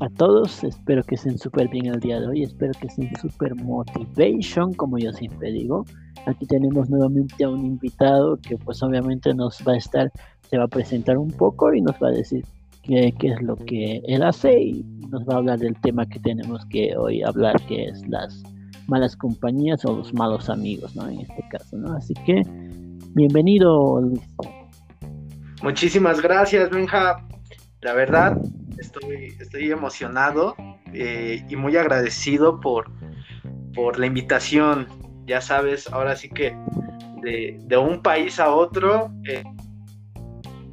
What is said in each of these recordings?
a todos. Espero que estén súper bien el día de hoy. Espero que estén súper motivation, como yo siempre digo. Aquí tenemos nuevamente a un invitado que pues obviamente nos va a estar, se va a presentar un poco y nos va a decir qué, qué es lo que él hace y nos va a hablar del tema que tenemos que hoy hablar, que es las malas compañías o los malos amigos, ¿no? En este caso, ¿no? Así que, bienvenido, Luis. Muchísimas gracias, Benja. La verdad, estoy, estoy emocionado eh, y muy agradecido por, por la invitación. Ya sabes, ahora sí que de, un país a otro eh,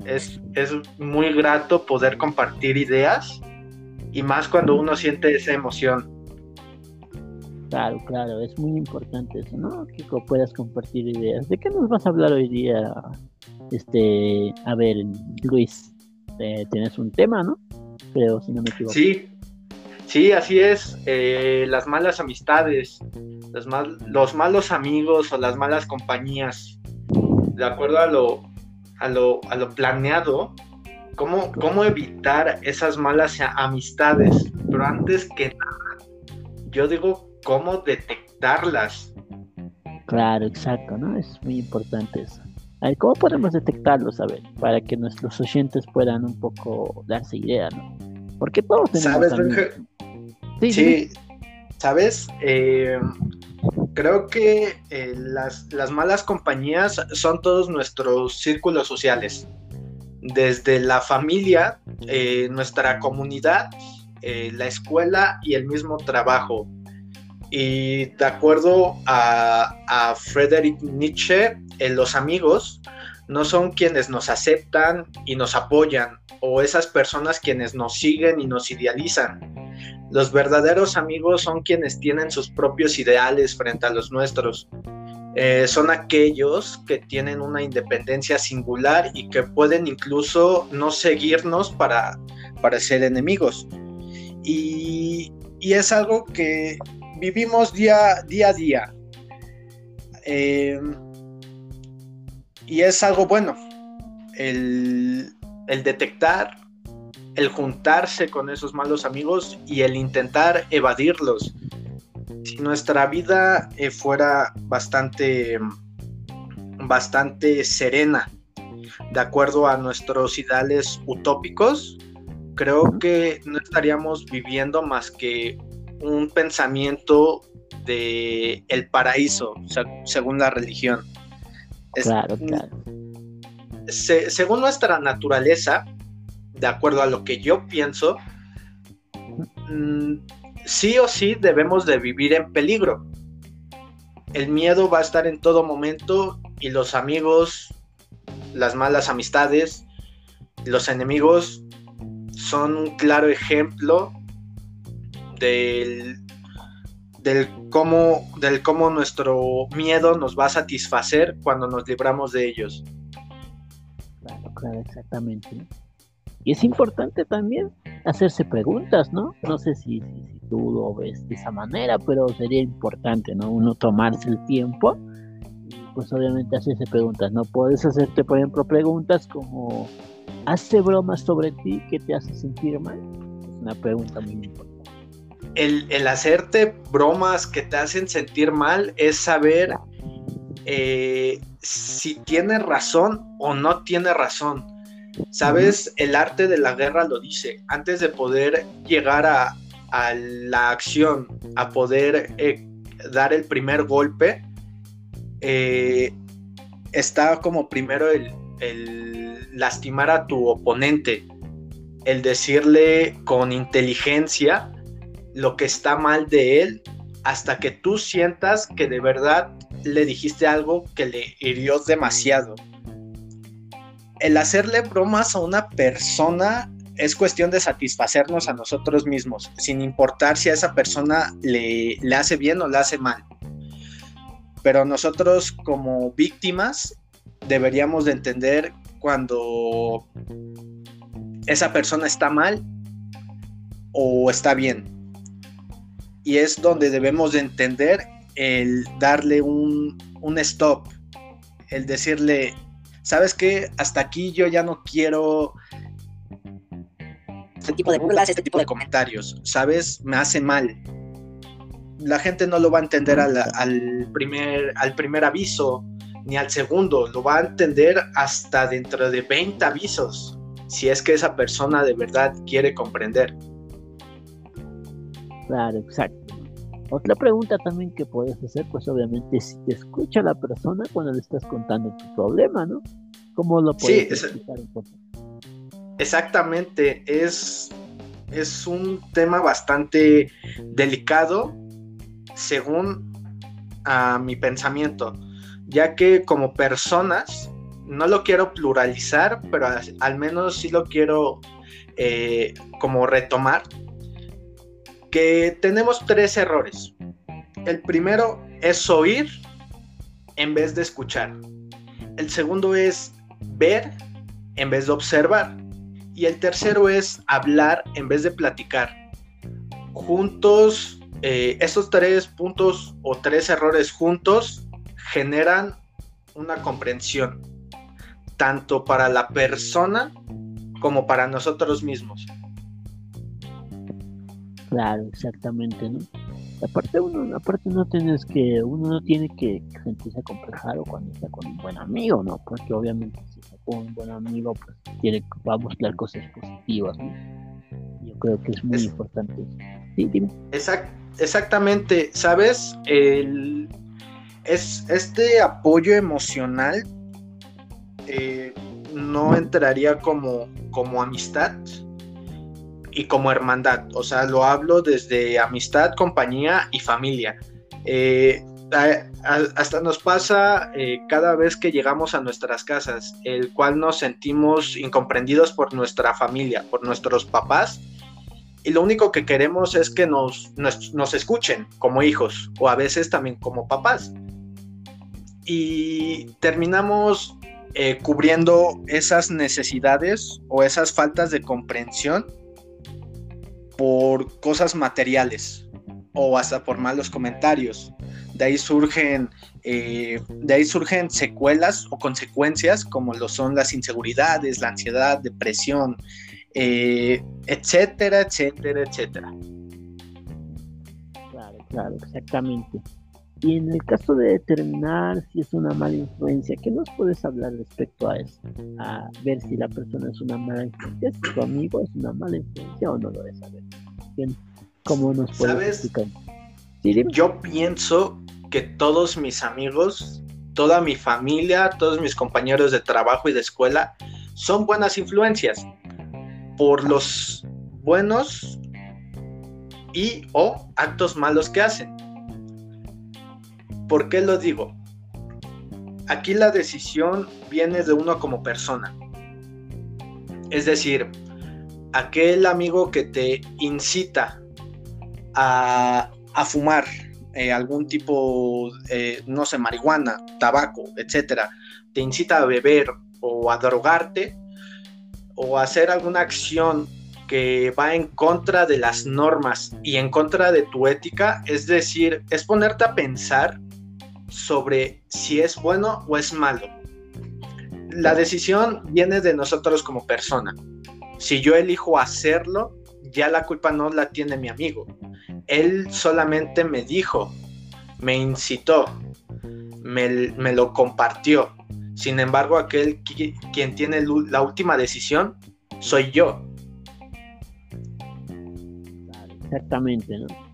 es, es muy grato poder compartir ideas y más cuando uno siente esa emoción. Claro, claro, es muy importante eso, ¿no? Que puedas compartir ideas. ¿De qué nos vas a hablar hoy día? Este, a ver, Luis, eh, tienes un tema, ¿no? Creo, si no me equivoco. Sí, sí, así es. Eh, las malas amistades, los, los malos amigos o las malas compañías, de acuerdo a lo, a lo, a lo planeado, ¿cómo, cómo evitar esas malas amistades. Pero antes que nada, yo digo cómo detectarlas. Claro, exacto, ¿no? Es muy importante eso. ¿Cómo podemos detectarlos, a ver, para que nuestros oyentes puedan un poco darse idea, ¿no? Porque todos tenemos ¿Sabes, Sí, sí. ¿sabes? Eh, creo que eh, las, las malas compañías son todos nuestros círculos sociales. Desde la familia, eh, nuestra comunidad, la escuela y el mismo trabajo. Y de acuerdo a, a Friedrich Nietzsche, los amigos no son quienes nos aceptan y nos apoyan, o esas personas quienes nos siguen y nos idealizan. Los verdaderos amigos son quienes tienen sus propios ideales frente a los nuestros. Eh, son aquellos que tienen una independencia singular y que pueden incluso no seguirnos para, para ser enemigos. Y, y es algo que vivimos día, día a día. Eh, y es algo bueno. El, detectar, el juntarse con esos malos amigos y el intentar evadirlos. Si nuestra vida eh, fuera bastante, bastante serena, de acuerdo a nuestros ideales utópicos, creo que no estaríamos viviendo más que un pensamiento de el paraíso, según la religión. Claro, claro. según nuestra naturaleza, de acuerdo a lo que yo pienso, mm, sí o sí debemos de vivir en peligro. El miedo va a estar en todo momento y los amigos, las malas amistades, los enemigos son un claro ejemplo del, del, cómo, del cómo nuestro miedo nos va a satisfacer cuando nos libramos de ellos. Claro, claro, exactamente. Y es importante también hacerse preguntas, ¿no? No sé si, tú lo ves de esa manera, pero sería importante, ¿no? Uno tomarse el tiempo pues obviamente hacerse preguntas, ¿no? Puedes hacerte, por ejemplo, preguntas como, ¿hace bromas sobre ti que te hace sentir mal? Es una pregunta muy importante el, hacerte bromas que te hacen sentir mal es saber eh, si tiene razón o no tiene razón. ¿Sabes? El arte de la guerra lo dice. Antes de poder llegar a, la acción, a poder eh, dar el primer golpe, eh, está como primero el, el lastimar a tu oponente, el decirle con inteligencia lo que está mal de él hasta que tú sientas que de verdad le dijiste algo que le hirió demasiado. El hacerle bromas a una persona es cuestión de satisfacernos a nosotros mismos, sin importar si a esa persona le, le hace bien o le hace mal. Pero nosotros como víctimas deberíamos de entender cuando esa persona está mal o está bien y es donde debemos de entender el darle un, stop, el decirle, ¿sabes qué? Hasta aquí yo ya no quiero este tipo de burlas, este tipo de comentarios, ¿sabes? Me hace mal. La gente no lo va a entender al, primer, al primer aviso, ni al segundo, lo va a entender hasta dentro de 20 avisos, si es que esa persona de verdad quiere comprender. Claro, exacto. Otra pregunta también que puedes hacer, pues obviamente, si te escucha la persona cuando le estás contando tu problema, ¿no? ¿Cómo lo puedes sí, Exactamente, es, es un tema bastante delicado según a mi pensamiento, ya que como personas, no lo quiero pluralizar, pero al, menos sí lo quiero eh, como retomar, que tenemos tres errores. El primero es oír en vez de escuchar. El segundo es ver en vez de observar. Y el tercero es hablar en vez de platicar. Juntos, eh, estos tres puntos o tres errores juntos generan una comprensión, tanto para la persona como para nosotros mismos. Claro, exactamente, ¿no? Aparte uno, aparte no tienes que, uno no tiene que sentirse complejado cuando está con un buen amigo, ¿no? Porque obviamente si está con un buen amigo, pues tiene, va a buscar cosas positivas, ¿no? Yo creo que es muy importante. Sí, dime. exactamente, ¿sabes? El, es, este apoyo emocional eh, no entraría como, como amistad, y como hermandad. O sea, lo hablo desde amistad, compañía y familia. Eh, hasta nos pasa eh, cada vez que llegamos a nuestras casas, el cual nos sentimos incomprendidos por nuestra familia, por nuestros papás, y lo único que queremos es que nos, nos, escuchen como hijos o a veces también como papás. Y terminamos eh, cubriendo esas necesidades o esas faltas de comprensión por cosas materiales o hasta por malos comentarios. De ahí surgen, eh, de ahí surgen secuelas o consecuencias como lo son las inseguridades, la ansiedad, depresión, eh, etcétera, etcétera, etcétera. Claro, claro, exactamente. Y en el caso de determinar si es una mala influencia, ¿qué nos puedes hablar respecto a eso? A ver si la persona es una mala influencia, si tu amigo es una mala influencia o no lo debes saber. ¿Cómo nos puedes explicar? Yo pienso que todos mis amigos, toda mi familia, todos mis compañeros de trabajo y de escuela son buenas influencias por los buenos y o actos malos que hacen ¿Por qué lo digo? Aquí la decisión viene de uno como persona. Es decir, aquel amigo que te incita a, fumar eh, algún tipo, eh, no sé, marihuana, tabaco, etcétera, te incita a beber o a drogarte o a hacer alguna acción que va en contra de las normas y en contra de tu ética, es decir, es ponerte a pensar sobre si es bueno o es malo. La decisión viene de nosotros como persona. Si yo elijo hacerlo, ya la culpa no la tiene mi amigo. Él solamente me dijo, me incitó, me, lo compartió. Sin embargo, aquel quien tiene la última decisión soy yo. Exactamente, ¿no?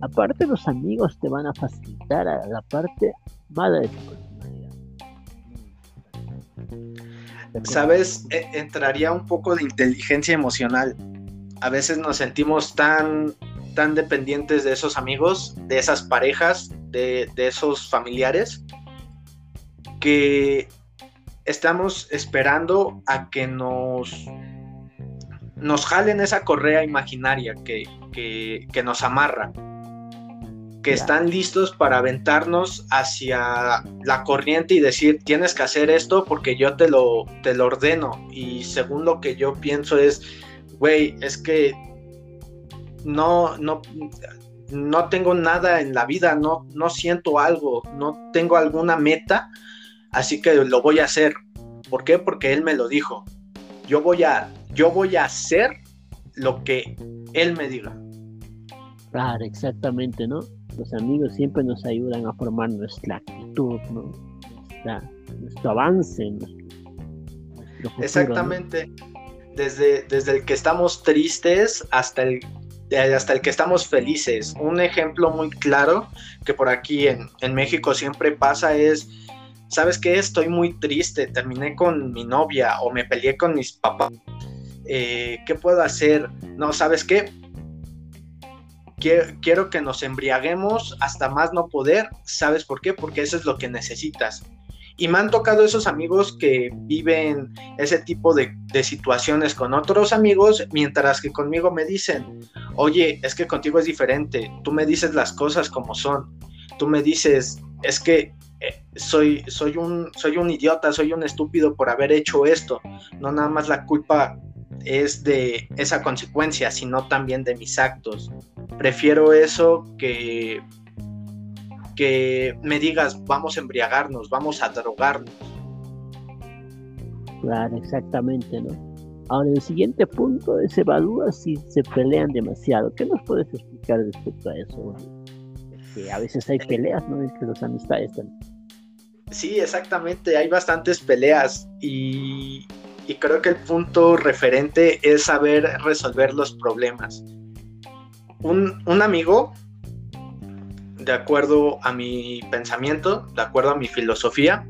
Aparte los amigos te van a facilitar a la parte mala de tu personalidad. Sabes, e, entraría un poco de inteligencia emocional. A veces nos sentimos tan, tan dependientes de esos amigos, de esas parejas, de, de esos familiares, que estamos esperando a que nos, nos jalen esa correa imaginaria que, que, que nos amarra que están listos para aventarnos hacia la corriente y decir, tienes que hacer esto porque yo te lo, te lo ordeno. Y según lo que yo pienso es, güey, es que no, no, no tengo nada en la vida, no, no siento algo, no tengo alguna meta, así que lo voy a hacer. ¿Por qué? Porque él me lo dijo. Yo voy a, yo voy a hacer lo que él me diga. Claro, exactamente, ¿no? Los amigos siempre nos ayudan a formar nuestra actitud, nuestro avance. exactamente. Desde, desde el que estamos tristes hasta el hasta el que estamos felices. Un ejemplo muy claro que por aquí en, en México siempre pasa es, ¿sabes qué? Estoy muy triste, terminé con mi novia o me peleé con mis papás. Eh, ¿Qué puedo hacer? No, ¿sabes qué? Quiero, que nos embriaguemos hasta más no poder. ¿Sabes por qué? Porque eso es lo que necesitas. Y me han tocado esos amigos que viven ese tipo de, de, situaciones con otros amigos, mientras que conmigo me dicen, oye, es que contigo es diferente, tú me dices las cosas como son, tú me dices, es que eh, soy, soy, un, soy un idiota, soy un estúpido por haber hecho esto, no nada más la culpa es de esa consecuencia, sino también de mis actos. Prefiero eso que que me digas, vamos a embriagarnos, vamos a drogarnos. Claro, exactamente, ¿no? Ahora, el siguiente punto es evalúa si se pelean demasiado. ¿Qué nos puedes explicar respecto a eso? Que a veces hay peleas, ¿no? Entre los amistades también. Sí, exactamente, hay bastantes peleas y, y creo que el punto referente es saber resolver los problemas. Un, un amigo de acuerdo a mi pensamiento, de acuerdo a mi filosofía,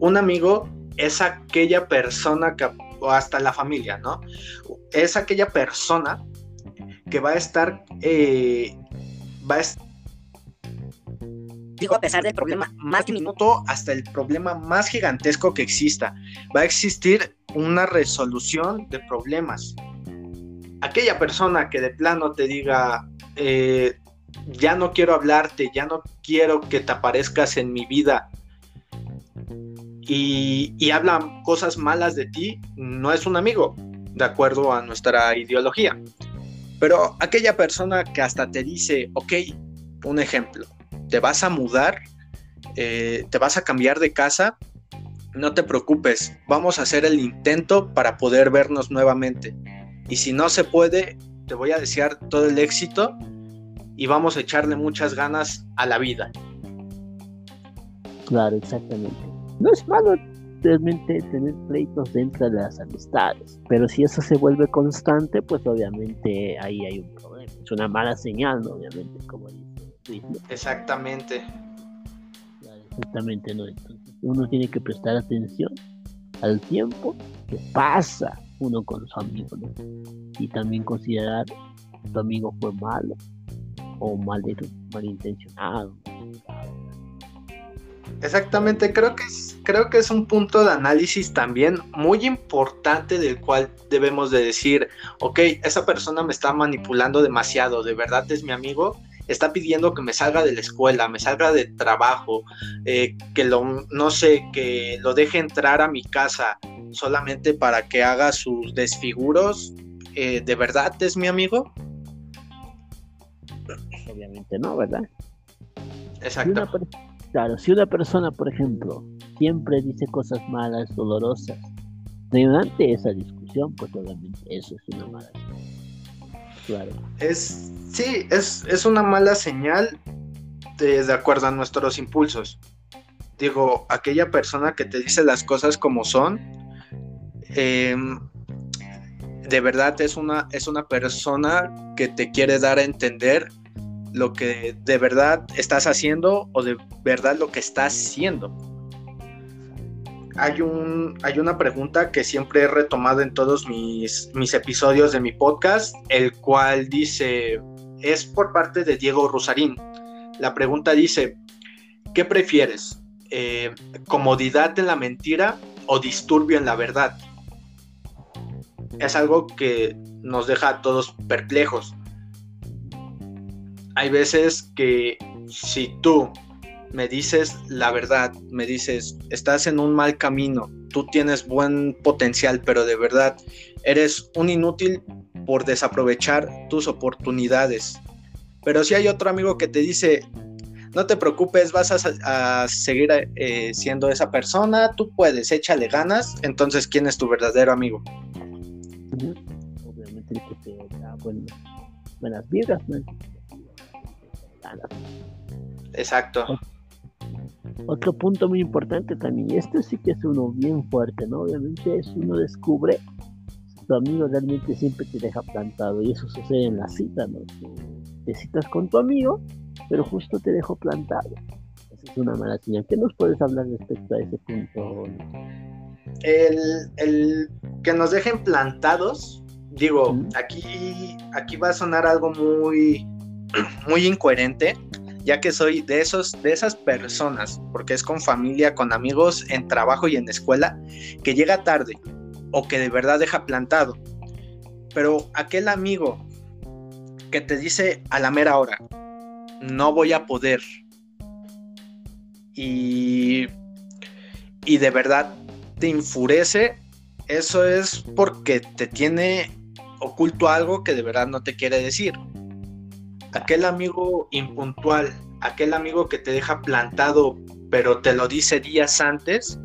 un amigo es aquella persona que, o hasta la familia, ¿no? Es aquella persona que va a estar, eh, va a estar digo, a pesar del problema más diminuto hasta el problema más gigantesco que exista, va a existir una resolución de problemas. Aquella persona que de plano te diga, eh, ya no quiero hablarte, ya no quiero que te aparezcas en mi vida y, y hablan cosas malas de ti, no es un amigo, de acuerdo a nuestra ideología. Pero aquella persona que hasta te dice, ok, un ejemplo, te vas a mudar, eh, te vas a cambiar de casa, no te preocupes, vamos a hacer el intento para poder vernos nuevamente. Y si no se puede, te voy a desear todo el éxito y vamos a echarle muchas ganas a la vida. Claro, exactamente. No es malo realmente tener pleitos dentro de las amistades, pero si eso se vuelve constante, pues obviamente ahí hay un problema. Es una mala señal, ¿no? Obviamente, como dice. Exactamente. exactamente, ¿no? Entonces uno tiene que prestar atención al tiempo que pasa uno con su amigo, ¿no? Y también considerar tu amigo fue malo o mal, malintencionado. Exactamente, creo que, es, creo que es un punto de análisis también muy importante del cual debemos de decir, ok, esa persona me está manipulando demasiado, de verdad es mi amigo, está pidiendo que me salga de la escuela, me salga de trabajo, eh, que lo, no sé, que lo deje entrar a mi casa solamente para que haga sus desfiguros, eh, ¿de verdad es mi amigo? obviamente no, ¿verdad? Exacto. claro, si una persona, por ejemplo, siempre dice cosas malas, dolorosas, durante esa discusión, pues obviamente eso es una mala señal. Claro. Es, sí, es, es una mala señal de, de acuerdo a nuestros impulsos. Digo, aquella persona que te dice las cosas como son, eh, de verdad es una, es una persona que te quiere dar a entender lo que de verdad estás haciendo o de verdad lo que estás siendo. Hay, un, hay una pregunta que siempre he retomado en todos mis, mis episodios de mi podcast, el cual dice, es por parte de Diego Rosarín. La pregunta dice, ¿qué prefieres? Eh, ¿Comodidad en la mentira o disturbio en la verdad? Es algo que nos deja a todos perplejos. Hay veces que si tú me dices la verdad, me dices, estás en un mal camino, tú tienes buen potencial, pero de verdad eres un inútil por desaprovechar tus oportunidades. Pero si hay otro amigo que te dice, no te preocupes, vas a, seguir eh, siendo esa persona, tú puedes, échale ganas, entonces ¿quién es tu verdadero amigo? El que te da buenas vibras, ¿no? Exacto. Otro punto muy importante también, y esto sí que es uno bien fuerte, ¿no? Obviamente es uno descubre si tu amigo realmente siempre te deja plantado, y eso sucede en la cita, ¿no? Te citas con tu amigo, pero justo te dejó plantado. Esa es una mala señal. ¿Qué nos puedes hablar respecto a ese punto? El, el que nos dejen plantados, digo, aquí, aquí va a sonar algo muy, muy incoherente, ya que soy de esos, de esas personas, porque es con familia, con amigos, en trabajo y en escuela, que llega tarde o que de verdad deja plantado. Pero aquel amigo que te dice a la mera hora, no voy a poder. Y, y de verdad te enfurece, eso es porque te tiene oculto algo que de verdad no te quiere decir aquel amigo impuntual, aquel amigo que te deja plantado, pero te lo dice días antes,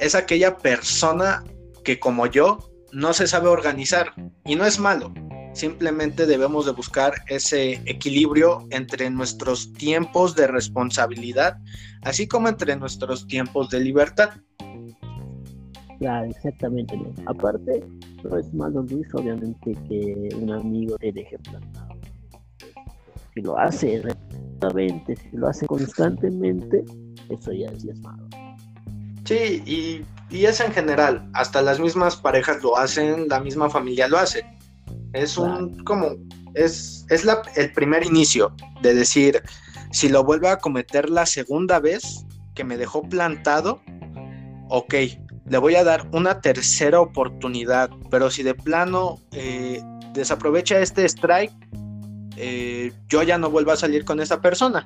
es aquella persona que como yo no se sabe organizar y no es malo. Simplemente debemos de buscar ese equilibrio entre nuestros tiempos de responsabilidad, así como entre nuestros tiempos de libertad. Claro, exactamente. Aparte, no es malo, Luis, obviamente, que un amigo te deje plantado si lo hace repetidamente, si lo hace constantemente, eso ya es malo. Sí, y, y, es en general, hasta las mismas parejas lo hacen, la misma familia lo hace. Es un como es, es la, el primer inicio de decir, si lo vuelve a cometer la segunda vez que me dejó plantado, ok, le voy a dar una tercera oportunidad, pero si de plano eh, desaprovecha este strike, eh, yo ya no vuelvo a salir con esa persona.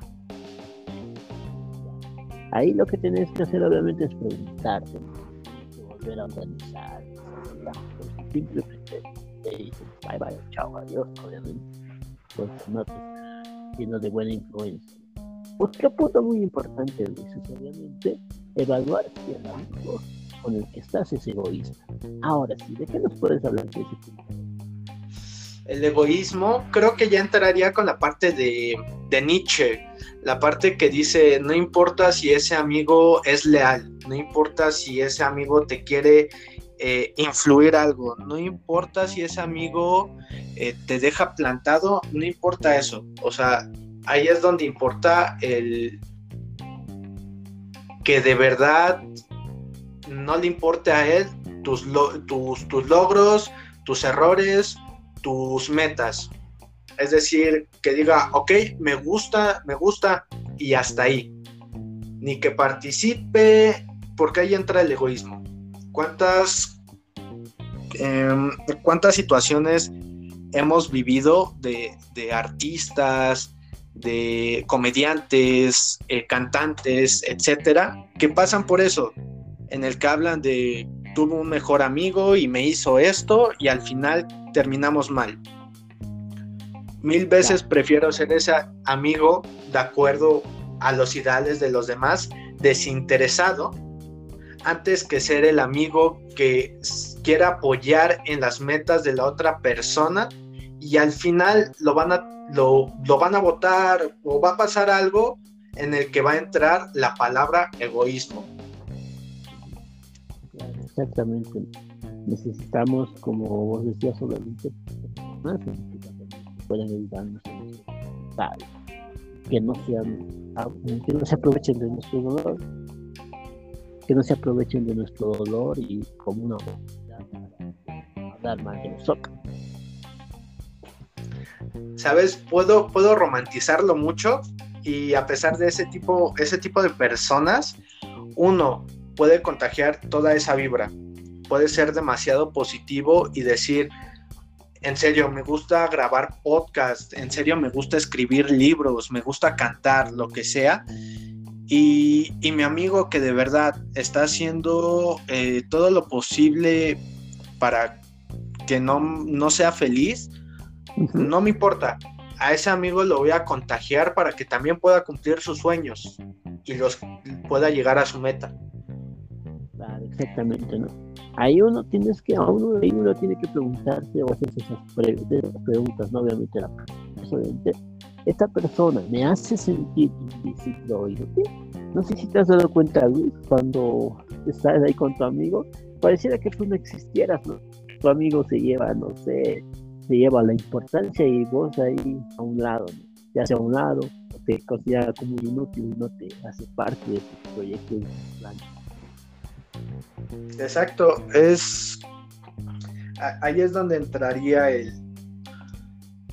Ahí lo que tienes que hacer obviamente es preguntarte, volver a organizar, simplemente te bye bye, chao, adiós, obviamente, pues no lleno de buena influencia. Otro punto muy importante, es obviamente, evaluar si el amigo con el que estás es egoísta. Ahora sí, ¿de qué nos puedes hablar de ese punto? el egoísmo, creo que ya entraría con la parte de, Nietzsche, la parte que dice, no importa si ese amigo es leal, no importa si ese amigo te quiere eh, influir algo, no importa si ese amigo eh, te deja plantado, no importa eso, o sea, ahí es donde importa el que de verdad no le importe a él tus, tus, tus logros, tus errores, tus metas. Es decir, que diga, ok, me gusta, me gusta y hasta ahí. Ni que participe, porque ahí entra el egoísmo. ¿Cuántas, em, cuántas situaciones hemos vivido de, artistas, de comediantes, eh, cantantes, etcétera, que pasan por eso, en el que hablan de tuve un mejor amigo y me hizo esto y al final terminamos mal. Mil veces prefiero ser ese amigo de acuerdo a los ideales de los demás, desinteresado, antes que ser el amigo que quiera apoyar en las metas de la otra persona y al final lo van a, lo, lo van a votar o va a pasar algo en el que va a entrar la palabra egoísmo. Exactamente. Necesitamos, como vos decías, solamente más que puedan ayudarnos que no sean que no se aprovechen de nuestro dolor. Que no se aprovechen de nuestro dolor y como una hablar mal de nosotros. Sabes puedo puedo romantizarlo mucho y a pesar de ese tipo ese tipo de personas uno puede contagiar toda esa vibra puede ser demasiado positivo y decir, en serio, me gusta grabar podcast, en serio, me gusta escribir libros, me gusta cantar, lo que sea. Y, mi amigo que de verdad está haciendo eh, todo lo posible para que no, no sea feliz, no me importa. A ese amigo lo voy a contagiar para que también pueda cumplir sus sueños y los pueda llegar a su meta. Exactamente, ¿no? ahí uno tienes que, a uno, ahí uno tiene que preguntarse o hacerse esas preguntas, ¿no? Obviamente, la, esta persona me hace sentir invisible hoy, ¿no? sé si te has dado cuenta, Luis, cuando estás ahí con tu amigo, pareciera que tú no existieras, ¿no? Tu amigo se lleva, no sé, se lleva la importancia y vos ahí a un lado, ¿no? ya sea a un lado, te considera como inútil no te hace parte de tu proyecto y plan. Exacto, es ahí es donde entraría el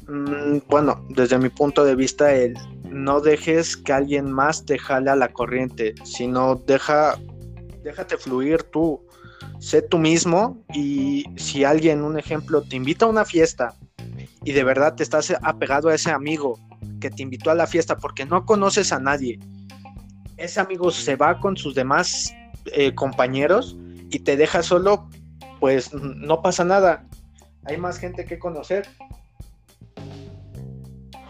mm, bueno, desde mi punto de vista el no dejes que alguien más te jale a la corriente, sino deja déjate fluir tú, sé tú mismo y si alguien, un ejemplo, te invita a una fiesta y de verdad te estás apegado a ese amigo que te invitó a la fiesta porque no conoces a nadie, ese amigo se va con sus demás eh, compañeros y te deja solo, pues no pasa nada. Hay más gente que conocer.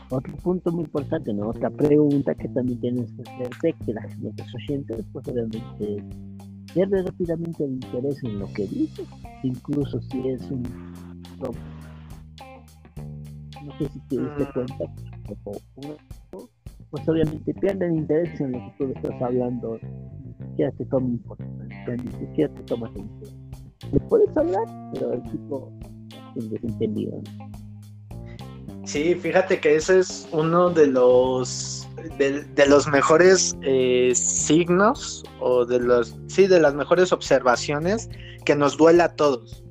Otro punto muy importante, ¿no? Otra pregunta que también tienes que hacerte, que la, los oyentes, pues obviamente pierde rápidamente el interés en lo que dices, incluso si es un... No sé si te diste mm. cuenta, pues obviamente pierden interés en lo que tú estás hablando, siquiera te toma importancia, ni siquiera te toma atención. Le puedes hablar, pero el tipo es desentendido. Sí, fíjate que ese es uno de los de, los mejores eh, signos o de los sí de las mejores observaciones que nos duele a todos.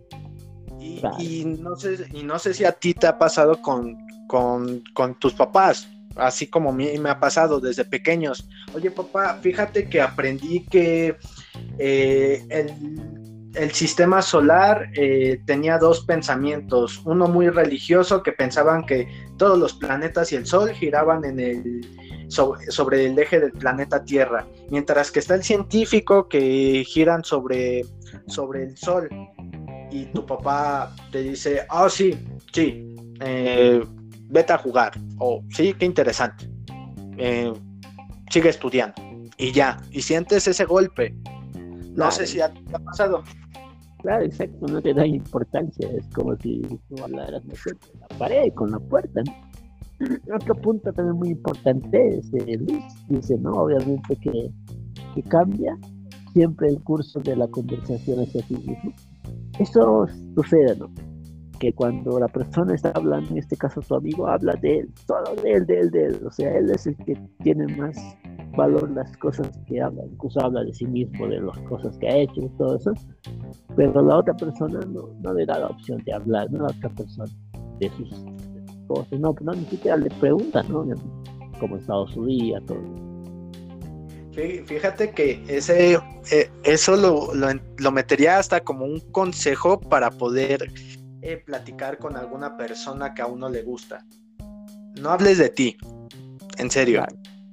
Y, no sé y no sé si a ti te ha pasado con, con, con tus papás así como me ha pasado desde pequeños. Oye, papá, fíjate que aprendí que eh, el, sistema solar eh, tenía dos pensamientos. Uno muy religioso que pensaban que todos los planetas y el Sol giraban en el, sobre, el eje del planeta Tierra, mientras que está el científico que giran sobre, sobre el Sol. Y tu papá te dice, ah, sí, sí. Eh, vete a jugar. O sí, qué interesante. Eh, sigue estudiando. Y ya, y sientes ese golpe. No sé si ha, ha, pasado. Claro, exacto, no te da importancia. Es como si tú hablaras, no sé, con la pared, con la puerta. Otro punto también muy importante es eh, Luis. Dice, ¿no? Obviamente que, que cambia siempre el curso de la conversación hacia sí mismo. Eso sucede, ¿no? Que cuando la persona está hablando, en este caso tu amigo, habla de él, solo de él, de él, de él. O sea, él es el que tiene más valor las cosas que habla, incluso habla de sí mismo, de las cosas que ha hecho y todo eso. Pero la otra persona no, no le da la opción de hablar, no la otra persona de sus, cosas, no, no, ni siquiera le pregunta, ¿no? Cómo ha estado su día, todo. Fíjate que ese, eh, eso lo, lo, lo metería hasta como un consejo para poder eh, platicar con alguna persona que a uno le gusta. No hables de ti, en serio.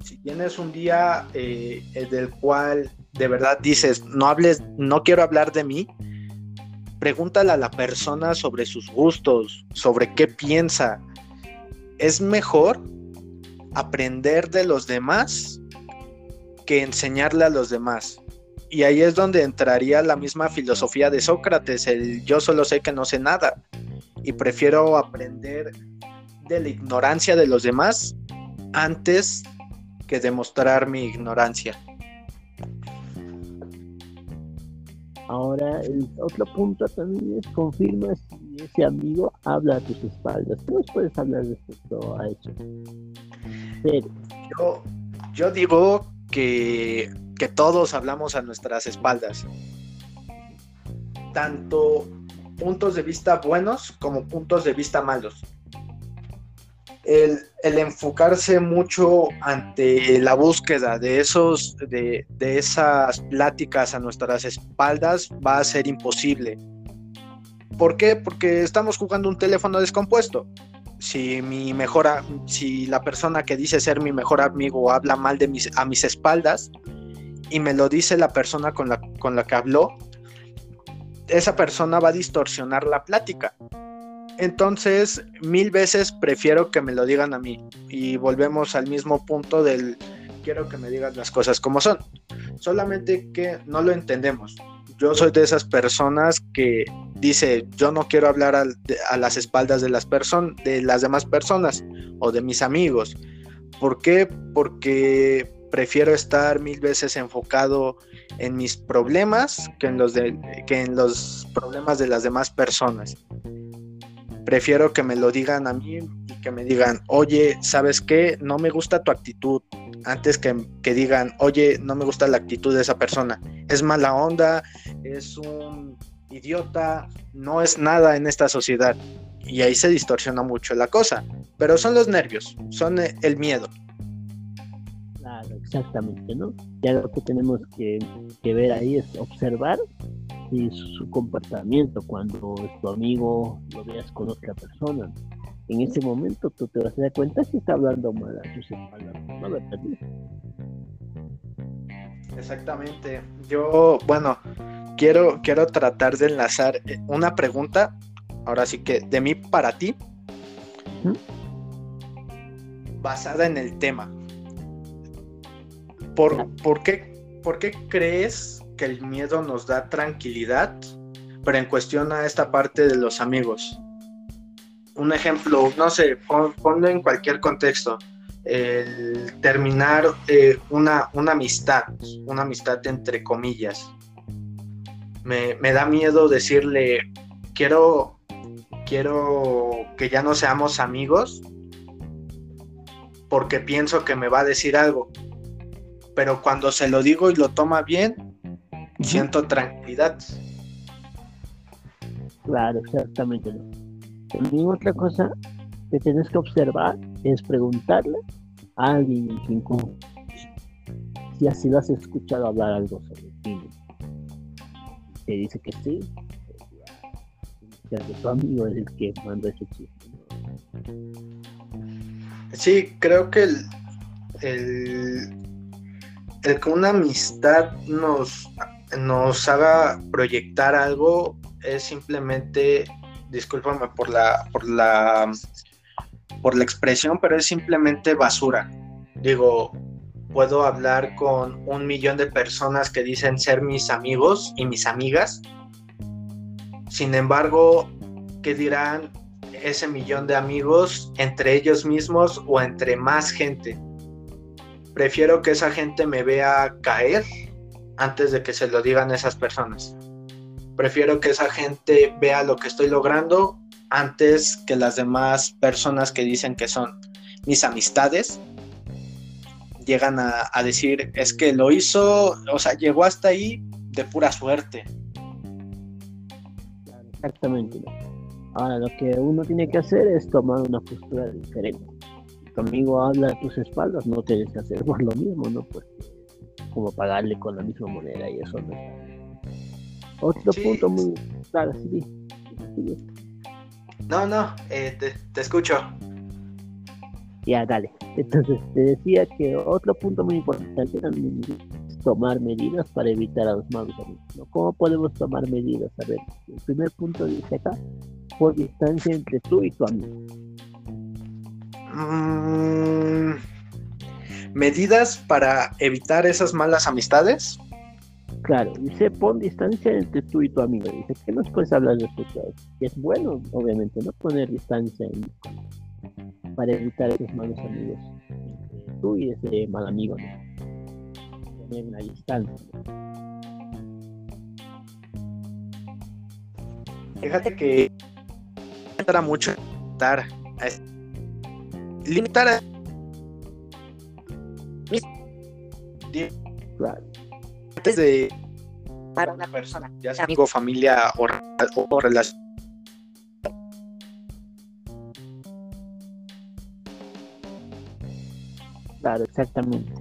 Si tienes un día eh, del cual de verdad dices, no hables, no quiero hablar de mí, pregúntale a la persona sobre sus gustos, sobre qué piensa. Es mejor aprender de los demás que enseñarle a los demás. Y ahí es donde entraría la misma filosofía de Sócrates, el yo solo sé que no sé nada. Y prefiero aprender de la ignorancia de los demás antes que demostrar mi ignorancia. Ahora, el otro punto también es confirma si ese amigo habla a tus espaldas. ¿Qué nos puedes hablar respecto a eso? Yo, yo digo que que todos hablamos a nuestras espaldas. Tanto puntos de vista buenos como puntos de vista malos. El, enfocarse mucho ante la búsqueda de esos de, de, esas pláticas a nuestras espaldas va a ser imposible. ¿Por qué? Porque estamos jugando un teléfono descompuesto. Si mi si la persona que dice ser mi mejor amigo habla mal de mis a mis espaldas, y me lo dice la persona con la, con la que habló, esa persona va a distorsionar la plática. Entonces, mil veces prefiero que me lo digan a mí. Y volvemos al mismo punto del quiero que me digas las cosas como son. Solamente que no lo entendemos. yo soy de esas personas que dice, yo no quiero hablar a, las espaldas de las, de las demás personas o de mis amigos. ¿Por qué? Porque prefiero estar mil veces enfocado en mis problemas que en los, que en los problemas de las demás personas. Prefiero que me lo digan a mí y que me digan, oye, ¿sabes qué? No me gusta tu actitud. Antes que, que digan, oye, no me gusta la actitud de esa persona. Es mala onda, es un idiota, no es nada en esta sociedad. Y ahí se distorsiona mucho la cosa. Pero son los nervios, son el miedo. Exactamente, ¿no? Ya lo que tenemos que, ver ahí es observar y su, comportamiento cuando tu amigo lo veas con otra persona. En ese momento tú te vas a dar cuenta si está hablando mal a sus espaldas, ¿no? Exactamente. Yo, bueno, quiero, quiero tratar de enlazar eh, una pregunta, ahora sí que de mí para ti, basada en el tema. ¿Por, ¿por, qué, ¿Por qué crees que el miedo nos da tranquilidad, pero en cuestión a esta parte de los amigos? Un ejemplo, no sé, ponlo en cualquier contexto el terminar eh, una, una, amistad, una amistad entre comillas. Me, da miedo decirle, quiero, quiero que ya no seamos amigos porque pienso que me va a decir algo. Pero cuando se lo digo y lo toma bien, siento tranquilidad. Claro, exactamente. También otra cosa que tienes que observar es preguntarle a alguien en quien si así lo has escuchado hablar algo sobre ti. Te dice que sí, que tu amigo es el que mandó ese chiste. Sí, creo que el, el, el que una amistad nos, nos haga proyectar algo es simplemente, discúlpame por la, por la por la expresión, pero es simplemente basura. Digo, puedo hablar con un millón de personas que dicen ser mis amigos y mis amigas. Sin embargo, ¿qué dirán ese millón de amigos entre ellos mismos o entre más gente? Prefiero que esa gente me vea caer antes de que se lo digan esas personas. Prefiero que esa gente vea lo que estoy logrando antes que las demás personas que dicen que son mis amistades llegan a, decir es que lo hizo, o sea, llegó hasta ahí de pura suerte. Exactamente. Ahora lo que uno tiene que hacer es tomar una postura diferente. Tu amigo habla a tus espaldas, no tienes que hacer por lo mismo, ¿no? Pues como pagarle con la misma moneda y eso no Otro punto muy claro, sí. No, no, eh, te, escucho. Ya, dale. Entonces, te decía que otro punto muy importante también es tomar medidas para evitar a los malos amigos. ¿Cómo podemos tomar medidas? A ver, el primer punto dice acá, por distancia entre tú y tu amigo. Mm, ¿Medidas para evitar esas malas amistades? Claro, dice pon distancia entre tú y tu amigo. Dice que nos puedes hablar a eso. Y es bueno, obviamente, no poner distancia para evitar esos malos amigos entre tú y ese mal amigo. Poner una distancia. Fíjate que limitar mucho a, limitar a claro antes de para una persona, ya sea amigo, familia o, o, relación. Claro, exactamente.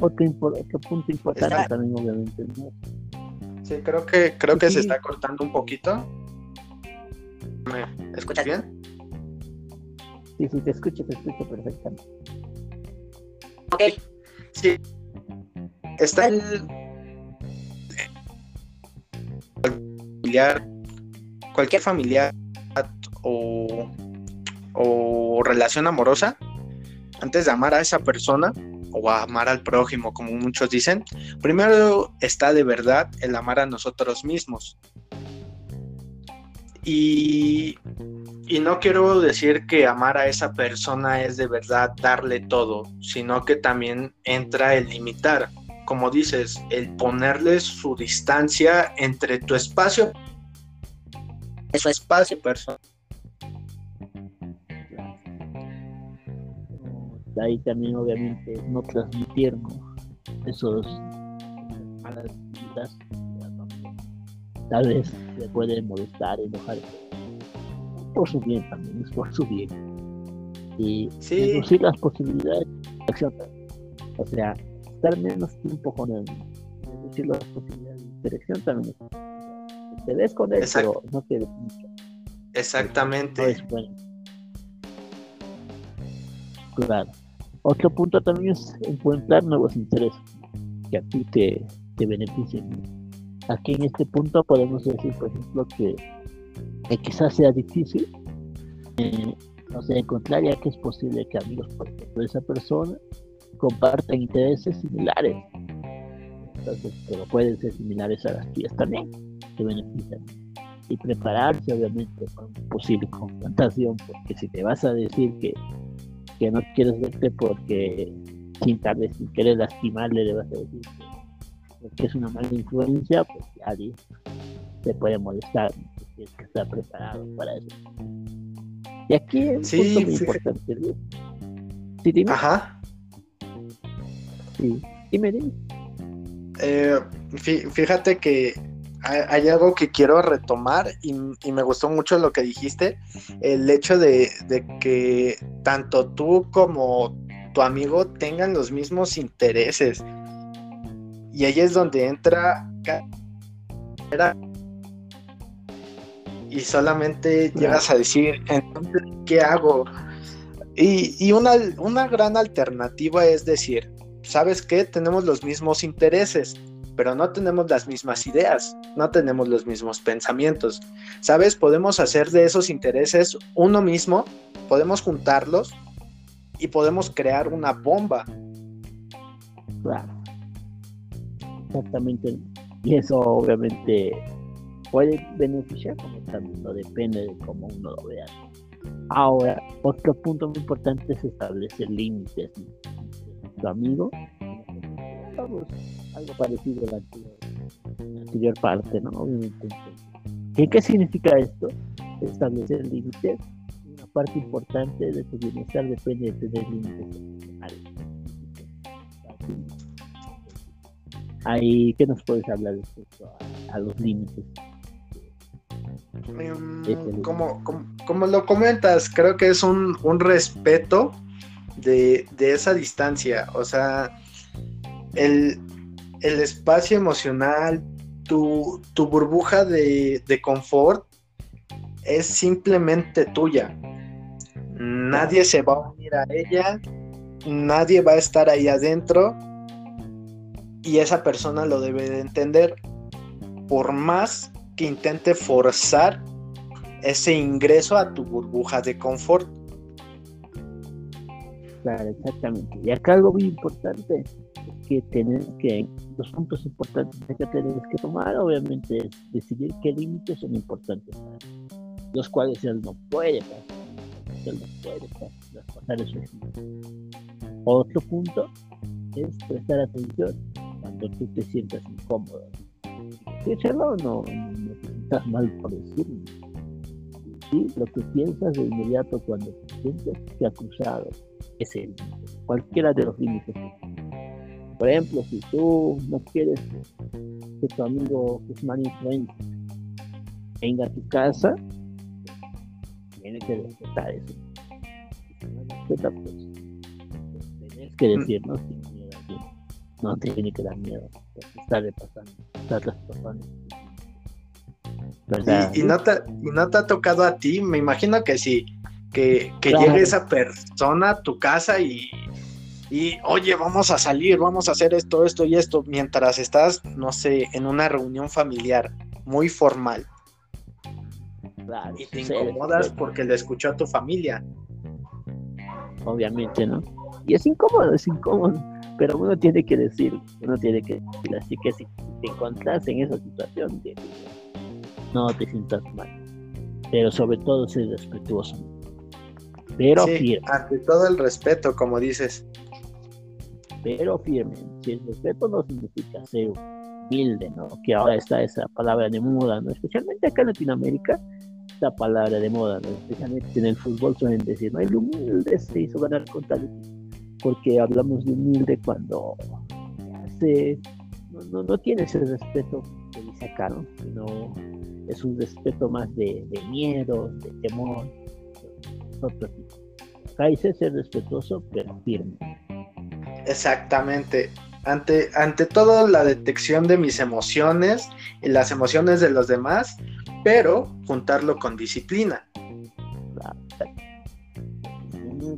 Otro, otro punto importante también, obviamente. Sí, creo que creo que se está cortando un poquito. ¿Me escuchas bien? Sí, sí, te escucho, te escucho perfectamente. Ok, sí está el familiar, cualquier familiar o, relación amorosa, antes de amar a esa persona o o amar al prójimo, como muchos dicen, primero está de verdad el amar a nosotros mismos. Y, y, no quiero decir que amar a esa persona es de verdad darle todo, sino que también entra el limitar, como dices, el ponerle su distancia entre tu espacio, su espacio personal. Ahí también obviamente no transmitirnos esos malas tal vez se puede molestar, enojar por su bien también, es por su bien. Y reducir las posibilidades de acción. O sea, estar menos tiempo con él reducir las posibilidades de interacción también. Te ves con él pero no quieres mucho. Exactamente. Es bueno. Claro. Otro punto también es encontrar nuevos intereses que a ti te, te beneficien. Aquí en este punto podemos decir, por ejemplo, que, quizás sea difícil eh, o sea, encontrar ya que es posible que amigos, por ejemplo, esa persona compartan intereses similares. Entonces, pero pueden ser similares a las tuyas también, te benefician. Y prepararse, obviamente, una posible confrontación, porque si te vas a decir que que no quieres verte porque sin tal vez sin querer lastimarle le vas a decir que, es una mala influencia, pues ya te puede molestar, tienes que estar preparado para eso. Y aquí es sí, muy importante. Sí, dime. Ajá. Sí, dime, dime. Eh, fíjate que hay algo que quiero retomar y, me gustó mucho lo que dijiste, el hecho de, que tanto tú como tu amigo tengan los mismos intereses. Y ahí es donde entra y solamente llegas a decir, entonces, ¿qué hago? Y, y una, una gran alternativa es decir, ¿sabes qué? Tenemos los mismos intereses pero no tenemos las mismas ideas, no tenemos los mismos pensamientos. ¿Sabes? Podemos hacer de esos intereses uno mismo, podemos juntarlos y podemos crear una bomba. Claro. Exactamente. Y eso obviamente puede beneficiar, como también no depende de cómo uno lo vea. Ahora, otro punto muy importante es establecer límites. Tu amigo, algo parecido a la anterior, parte, ¿no? Obviamente. ¿Qué, ¿Qué significa esto? Establecer límites. Una parte importante de tu bienestar depende de tener límites Ahí, ¿qué nos puedes hablar respecto a, los límites? Em, como, como, lo comentas, creo que es un, un respeto de, de, esa distancia. O sea, el, el espacio emocional, tu, burbuja de, confort es simplemente tuya. Nadie se va a unir a ella, nadie va a estar ahí adentro y esa persona lo debe de entender. Por más que intente forzar ese ingreso a tu burbuja de confort. Claro, exactamente. Y acá algo muy importante que tener que los puntos importantes que tenemos que tomar obviamente es decidir qué límites son importantes los cuales él no puede pasar él no puede pasar otro punto es prestar atención cuando tú te sientas incómodo decirlo no, no te sientas mal por decirlo ¿sí? lo que piensas de inmediato cuando te sientes que ha cruzado ese límite cualquiera de los límites por ejemplo, si tú no quieres que tu amigo que es mal influencia venga a tu casa, tienes que respetar eso. Si no respeta, pues, tienes que decirnos sin miedo. No tiene que dar miedo. Estarle pasando, estarle pasando. Y, y, no te, y no te ha tocado a ti, me imagino que sí, que, que llegue esa persona a tu casa y y oye, vamos a salir, vamos a hacer esto, esto y esto, mientras estás, no sé, en una reunión familiar muy formal. y te incomodas porque le escuchó a tu familia. Obviamente, ¿no? Y es incómodo, es incómodo. pero uno tiene que decir, uno tiene que decir, así que si te encuentras en esa situación, no te sientas mal, pero sobre todo ser respetuoso. Pero firme. Ante todo el respeto, como dices. Pero firme. Si el respeto no significa ser humilde, ¿no? Que ahora está esa palabra de moda, ¿no? Especialmente acá en Latinoamérica, esta palabra de moda, ¿no? Especialmente en el fútbol suelen decir, no, el humilde se hizo ganar con tal porque hablamos de humilde cuando hace, no, no, tiene ese respeto que dice sino es un respeto más de, miedo, de temor, otro tipo. Acá dice ser respetuoso, pero firme. Exactamente. Ante, ante todo la detección de mis emociones y las emociones de los demás, pero juntarlo con disciplina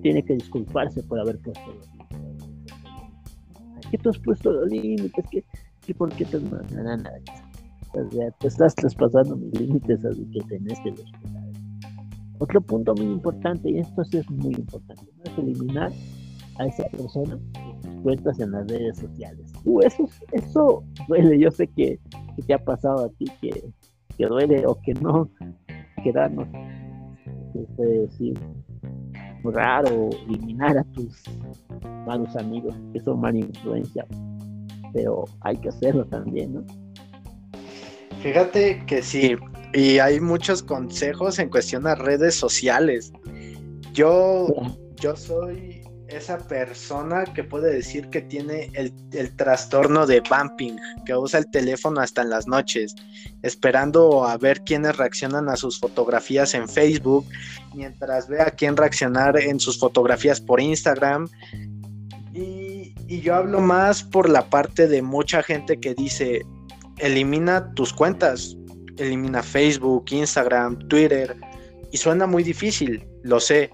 tiene que disculparse por haber puesto los límites. ¿Qué tú has puesto los límites? ¿Qué, por qué te? O sea, te estás traspasando mis límites, así que tenés que respetar. Otro punto muy importante, y esto sí es muy importante, es eliminar a esa persona tus cuentas en las redes sociales. Uh, eso, eso duele, yo sé que, que te ha pasado a ti, que, que duele o que no, quedarnos, que puede decir, raro eliminar a tus malos amigos que son mala influencia, pero hay que hacerlo también, ¿no? Fíjate que sí, y hay muchos consejos en cuestión a redes sociales. Yo, yo soy esa persona que puede decir que tiene el, trastorno de bumping, que usa el teléfono hasta en las noches, esperando a ver quiénes reaccionan a sus fotografías en Facebook, mientras ve a quién reaccionar en sus fotografías por Instagram. Y, yo hablo más por la parte de mucha gente que dice, elimina tus cuentas, elimina Facebook, Instagram, Twitter, y suena muy difícil, lo sé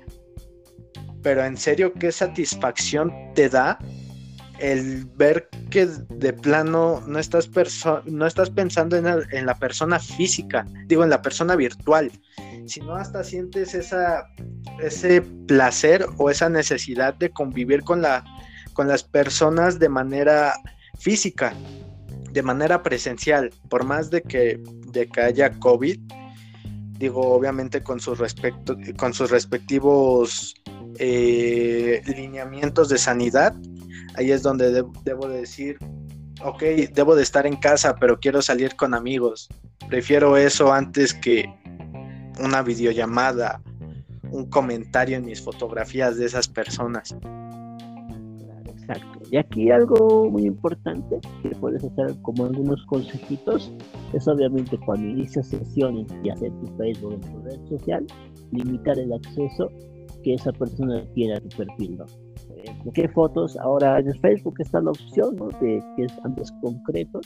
pero en serio, ¿qué satisfacción te da el ver que de plano no estás, no estás pensando en, la persona física, digo, en la persona virtual, sino hasta sientes esa, ese placer o esa necesidad de convivir con, la, con las personas de manera física, de manera presencial, por más de que, de que haya COVID, digo, obviamente con sus, con sus respectivos eh, lineamientos de sanidad, ahí es donde debo decir, ok, debo de estar en casa, pero quiero salir con amigos. Prefiero eso antes que una videollamada, un comentario en mis fotografías de esas personas. Exacto. Y aquí algo muy importante que puedes hacer como algunos consejitos es obviamente cuando inicias sesiones y hacer tu Facebook en tu red social, limitar el acceso que esa persona tiene a tu perfil, ¿no? ¿Qué fotos? Ahora en el Facebook está la opción, ¿no? De que es antes concreto,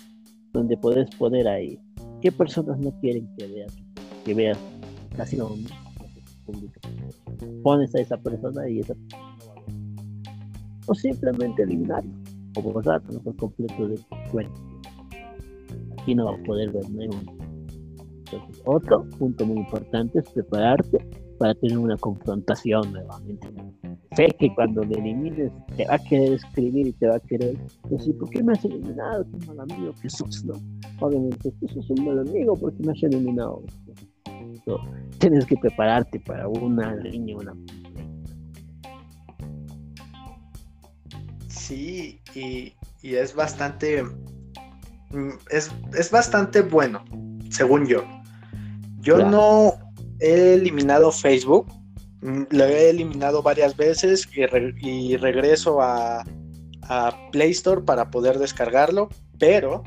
donde puedes poner ahí qué personas no quieren que veas, que veas casi lo Pones a esa persona y esa persona O simplemente eliminarlo, o borrarlo por completo de tu cuenta. Aquí no va a poder ver nada. otro punto muy importante es prepararte para tener una confrontación nuevamente. Sé que cuando le elimines te va a querer escribir y te va a querer decir, ¿por qué me has eliminado? Qué mal amigo que sos, ¿no? Obviamente, tú sos un mal amigo porque me has eliminado. tienes que prepararte para una línea, una... Sí, y, y es bastante... Mm, es, es bastante bueno, según yo. Yo no he eliminado Facebook, mm, lo he eliminado varias veces y, regreso a, Play Store para poder descargarlo, pero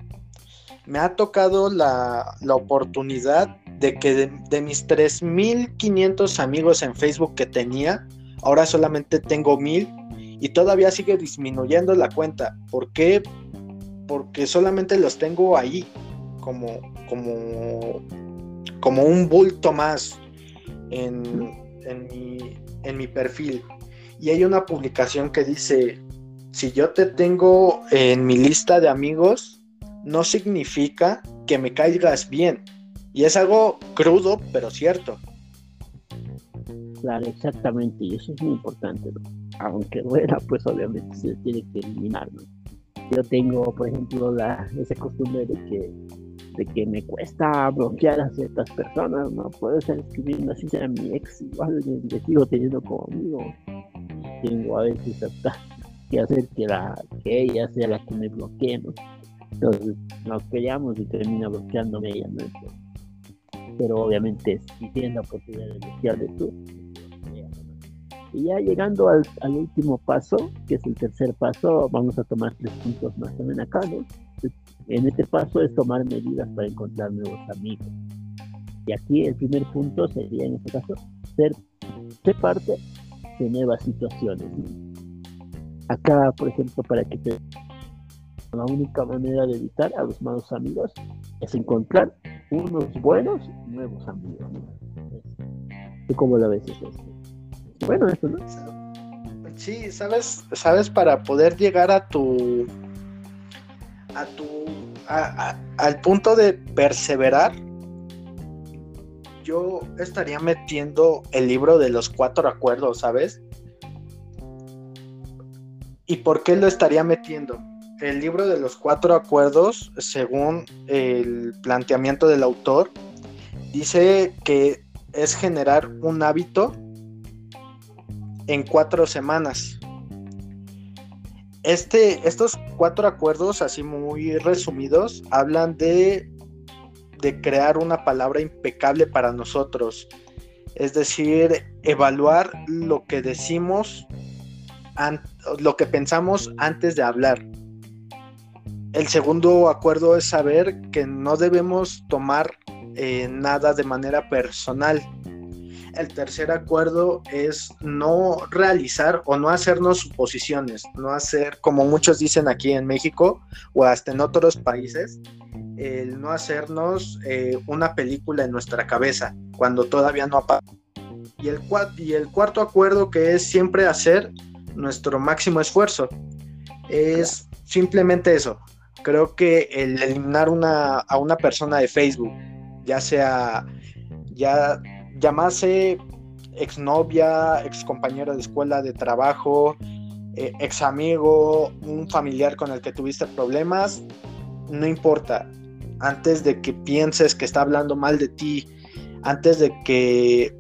me ha tocado la, oportunidad de que de, de mis 3.500 amigos en Facebook que tenía, ahora solamente tengo 1.000 y todavía sigue disminuyendo la cuenta. ¿Por qué? Porque solamente los tengo ahí, como, como, como un bulto más en, en, mi, perfil. Y hay una publicación que dice, si yo te tengo en mi lista de amigos, no significa que me caigas bien. Y es algo crudo, pero cierto. Claro, exactamente, y eso es muy importante. Aunque duela, pues obviamente se tiene que eliminar, Yo tengo, por ejemplo, la, esa costumbre de que, de que me cuesta bloquear a ciertas personas, no puedo estar escribiendo así sea mi ex, igual le sigo teniendo como amigo. Tengo a veces que hacer que, la, que ella sea la que me bloquee, ¿no? Entonces nos peleamos y termina bloqueándome ella, ¿no? Pero obviamente si tienes la oportunidad de bloquearle tú, y ya llegando al, último paso, que es el tercer paso, vamos a tomar tres puntos más también acá, ¿no? En este paso es tomar medidas para encontrar nuevos amigos. Y aquí el primer punto sería, en este caso, ser, ser parte de nuevas situaciones. Acá, por ejemplo, para que te... La única manera de evitar a los malos amigos es encontrar unos buenos nuevos amigos. ¿Tú cómo lo ves eso? Bueno eso, ¿no? Sí, sabes, sabes, para poder llegar a tu a tu al punto de perseverar, yo estaría metiendo el libro de los cuatro acuerdos, ¿sabes? ¿Y por qué lo estaría metiendo? El libro de los cuatro acuerdos, según el planteamiento del autor, dice que es generar un hábito en cuatro semanas. Este, estos cuatro acuerdos, así muy resumidos, hablan de, de crear una palabra impecable para nosotros. Es decir, evaluar lo que decimos, lo que pensamos antes de hablar. El segundo acuerdo es saber que no debemos tomar eh, nada de manera personal el tercer acuerdo es no realizar o no hacernos suposiciones, no hacer, como muchos dicen aquí en México o hasta en otros países, el no hacernos eh, una película en nuestra cabeza cuando todavía no ha Y el, y el cuarto acuerdo que es siempre hacer nuestro máximo esfuerzo. Es simplemente eso. Creo que el eliminar a una persona de Facebook, ya sea ya llamase exnovia, ex compañera de escuela, de trabajo, eh, ex amigo, un familiar con el que tuviste problemas, no importa. Antes de que pienses que está hablando mal de ti, antes de que,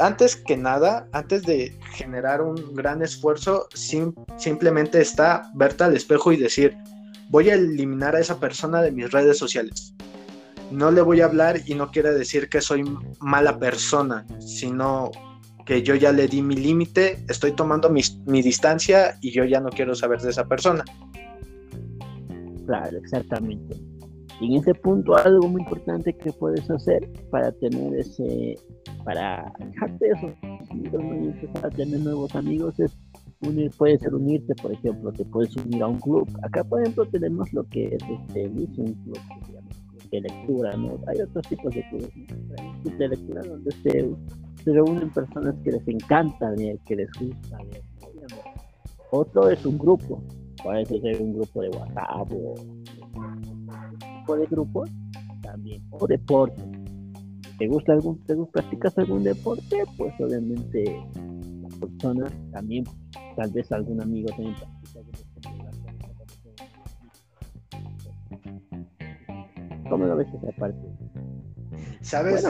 antes que nada, antes de generar un gran esfuerzo, simplemente está verte al espejo y decir, voy a eliminar a esa persona de mis redes sociales no le voy a hablar y no quiere decir que soy mala persona, sino que yo ya le di mi límite, estoy tomando mi, distancia y yo ya no quiero saber de esa persona. Claro, exactamente. Y en ese punto algo muy importante que puedes hacer para tener ese, para dejarte eso, y empezar a tener nuevos amigos es unir, puede ser unirte, por ejemplo, te puedes unir a un club. Acá, por ejemplo, tenemos lo que es este, un club de lectura, ¿no? Hay otros tipos de clubes de lectura donde se, reúnen personas que les encanta leer, que les gusta leer. Otro es un grupo, puede ser un grupo de WhatsApp o de grupos también, o deporte. ¿Te gusta algún, te gusta, practicas algún deporte? Pues obviamente la persona también, tal vez algún amigo también ¿Cómo lo ves esa parte? Sabes,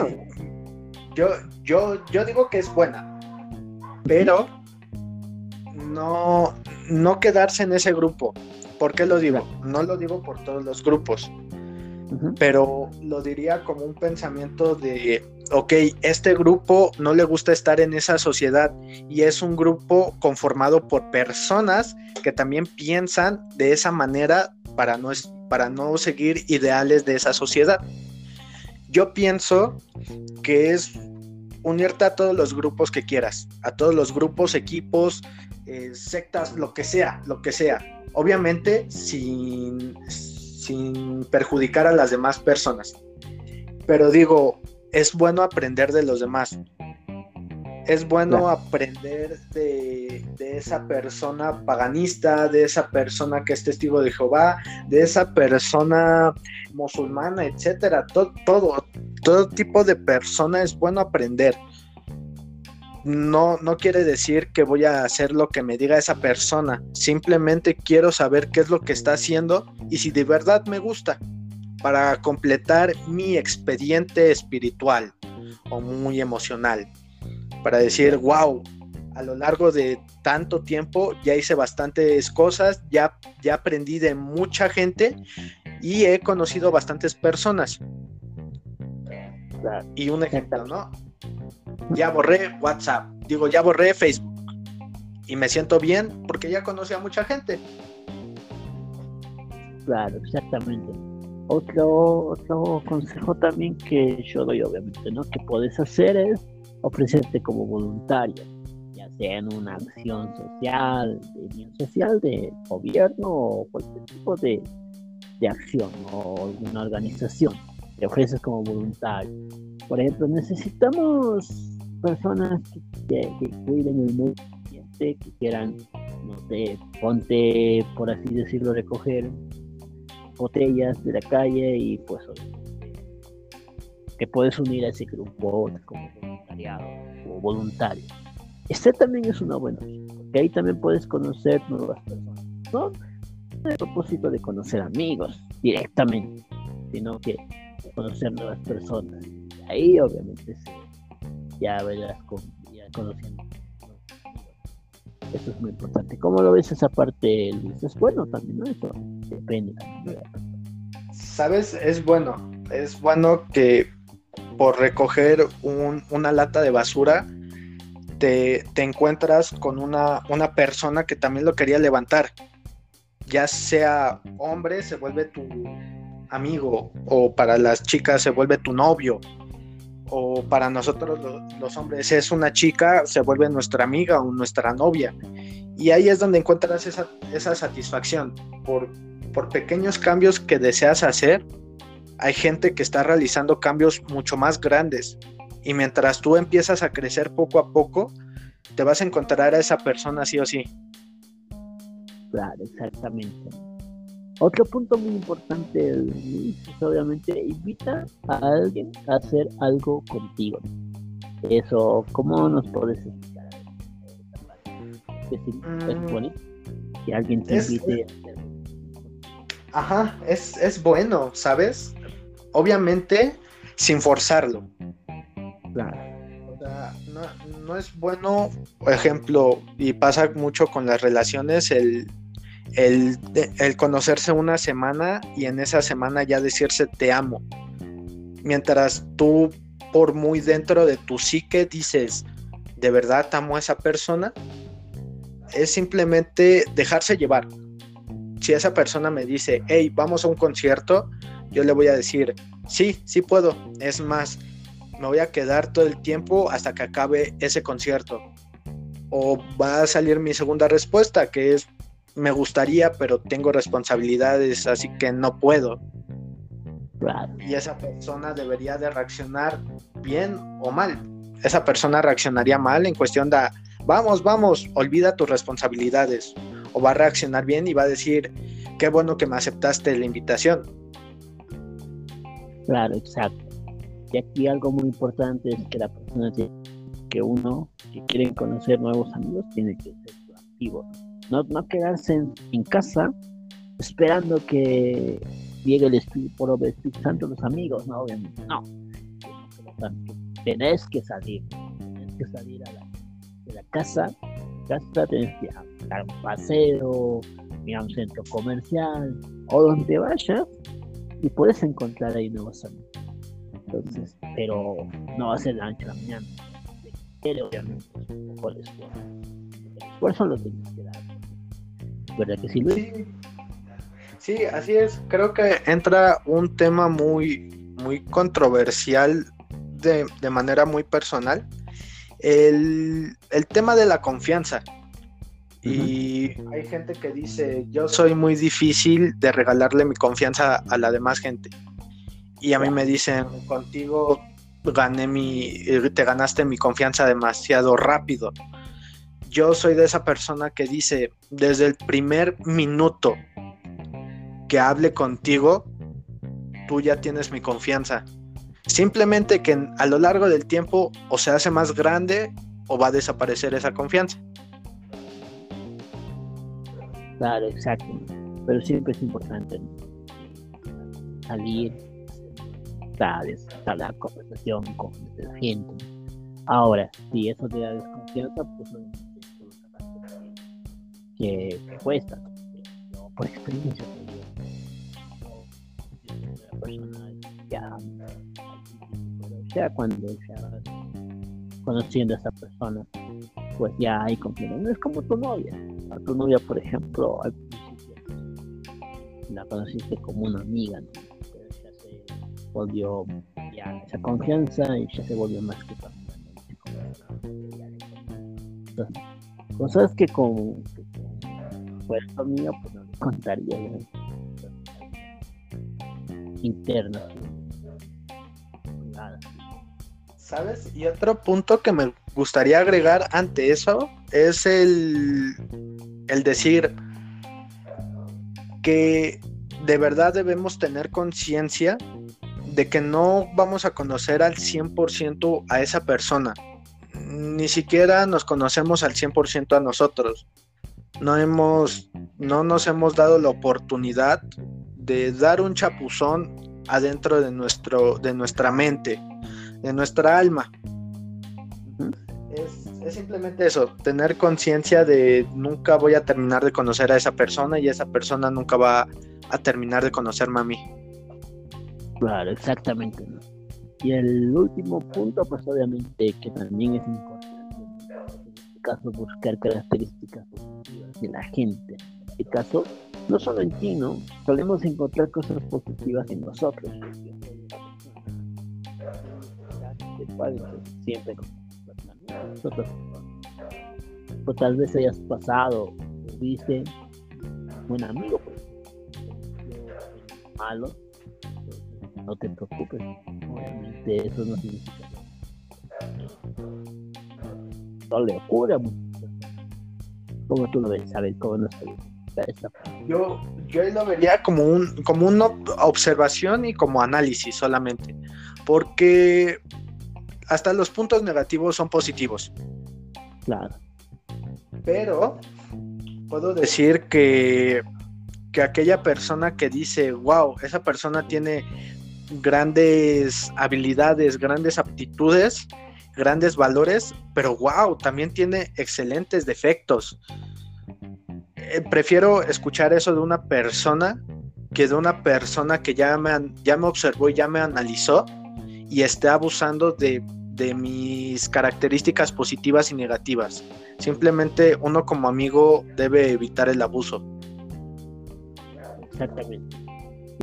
yo, yo, yo digo que es buena, pero no, no quedarse en ese grupo. ¿Por qué lo digo? No lo digo por todos los grupos, pero lo diría como un pensamiento de, ok, este grupo no le gusta estar en esa sociedad y es un grupo conformado por personas que también piensan de esa manera para no, para no seguir ideales de esa sociedad. Yo pienso que es unirte a todos los grupos que quieras, a todos los grupos, equipos, eh, sectas, lo que sea, lo que sea. Obviamente sin, sin perjudicar a las demás personas. Pero digo, es bueno aprender de los demás es bueno aprender de, esa persona paganista, de esa persona que es testigo de Jehová, de esa persona musulmana, etcétera. Todo, todo, todo tipo de persona es bueno aprender. no, no quiere decir que voy a hacer lo que me diga esa persona. Simplemente quiero saber qué es lo que está haciendo y si de verdad me gusta para completar mi expediente espiritual o muy emocional. Para decir, wow, a lo largo de tanto tiempo ya hice bastantes cosas, ya, ya aprendí de mucha gente y he conocido bastantes personas. Y un ejemplo, ¿no? Ya borré WhatsApp, digo, ya borré Facebook. Y me siento bien porque ya conocí a mucha gente. Claro, exactamente. Otro, otro consejo también que yo doy, obviamente, ¿no? Que puedes hacer es ofrecerte como voluntario, ya sea en una acción social, de bien social, de gobierno o cualquier tipo de, de acción o alguna organización. Te ofreces como voluntario. Por ejemplo, necesitamos personas que, cuiden el medio ambiente, que quieran, no sé, ponte, por así decirlo, recoger botellas de la calle y pues que puedes unir a ese grupo como voluntariado o voluntario. Este también es una buena opción, porque ahí también puedes conocer nuevas personas. No el propósito de conocer amigos directamente, sino que conocer nuevas personas. Ahí obviamente ya verás con, ya conociendo. Eso es muy importante. ¿Cómo lo ves esa parte, Luis? Es bueno también, ¿no? Eso depende. Sabes, es bueno. Es bueno que por recoger una lata de basura te, te encuentras con una, una persona que también lo quería levantar. Ya sea hombre, se vuelve tu amigo, o para las chicas se vuelve tu novio, o para nosotros los, hombres es una chica, se vuelve nuestra amiga o nuestra novia. Y ahí es donde encuentras esa, esa satisfacción. Por, por pequeños cambios que deseas hacer, hay gente que está realizando cambios mucho más grandes. Y mientras tú empiezas a crecer poco a poco, te vas a encontrar a esa persona sí o sí. Claro, exactamente. Otro punto muy importante es obviamente invita a alguien a hacer algo contigo. Eso, ¿cómo nos puedes explicar? es mm. bonito que alguien te invite Ajá, es, es bueno, ¿sabes? Obviamente sin forzarlo. Claro. O sea, no, no es bueno, por ejemplo, y pasa mucho con las relaciones, el el, conocerse una semana y en esa semana ya decirse te amo. Mientras tú por muy dentro de tu psique dices, ¿de verdad amo a esa persona? Es simplemente dejarse llevar. Si esa persona me dice, hey, vamos a un concierto, yo le voy a decir, sí, sí puedo. Es más, me voy a quedar todo el tiempo hasta que acabe ese concierto. O va a salir mi segunda respuesta, que es, me gustaría, pero tengo responsabilidades, así que no puedo. Y esa persona debería de reaccionar bien o mal. Esa persona reaccionaría mal en cuestión de, vamos, vamos, olvida tus responsabilidades. O va a reaccionar bien y va a decir, qué bueno que me aceptaste la invitación. Claro, exacto. Y aquí algo muy importante es que la persona que uno que quiere conocer nuevos amigos tiene que ser activo. No, no quedarse en, casa esperando que llegue el Espíritu, por el Santo los amigos, no, obviamente, no. Tenés que salir, tenés que salir a la, de la casa, casa tenés que dar un paseo, ir a un centro comercial o donde vayas y puedes encontrar ahí nuevos amigos. Entonces, pero no va a ser la mañana. obviamente, poco de esfuerzo. El esfuerzo lo tienes que dar ¿verdad que sí, Sí. así es. Creo que entra un tema muy, muy controversial de, manera muy personal. El, tema de la confianza. Y hay gente que dice, yo soy muy difícil de regalarle mi confianza a la demás gente. Y a mí me dicen, contigo gané mi, te ganaste mi confianza demasiado rápido yo soy de esa persona que dice, desde el primer minuto que hable contigo, tú ya tienes mi confianza. Simplemente que a lo largo del tiempo o se hace más grande o va a desaparecer esa confianza. Claro, exacto. Pero siempre es importante salir, estar la conversación con la gente. Ahora, si eso te da desconfianza, pues que, que cuesta. Yo, por experiencia, ya, ya cuando ya conociendo a esa persona, pues ya hay confianza. No es como tu novia. A tu novia, por ejemplo, al principio la conociste como una amiga, pero ya se volvió ya esa confianza y ya se volvió más que Entonces, cosas que con, fuera tu amiga, pues no le contaría internas. Nada. ¿Sabes? Y otro punto que me gustaría agregar ante eso es el, el decir que de verdad debemos tener conciencia de que no vamos a conocer al 100% a esa persona. Ni siquiera nos conocemos al 100% a nosotros. No hemos no nos hemos dado la oportunidad de dar un chapuzón adentro de nuestro de nuestra mente de nuestra alma. Es, simplemente eso, tener conciencia de nunca voy a terminar de conocer a esa persona y esa persona nunca va a terminar de conocerme a mí. Claro, exactamente. Y el último punto, pues obviamente que también es importante, en este caso buscar características positivas de la gente. En este caso, no solo en ti, ¿no? Solemos encontrar cosas positivas en nosotros siempre con O tal vez hayas pasado, viste un amigo, pues, malo, no te preocupes, obviamente eso no significa no le ocurre a ¿Cómo tú lo ves? ¿Sabes cómo no yo, yo lo vería como un como una observación y como análisis solamente. Porque hasta los puntos negativos son positivos. Claro. Pero puedo decir que, que aquella persona que dice, wow, esa persona tiene grandes habilidades, grandes aptitudes, grandes valores, pero wow, también tiene excelentes defectos. Eh, prefiero escuchar eso de una persona que de una persona que ya me, ya me observó y ya me analizó y esté abusando de de mis características positivas y negativas. Simplemente uno como amigo debe evitar el abuso. Exactamente.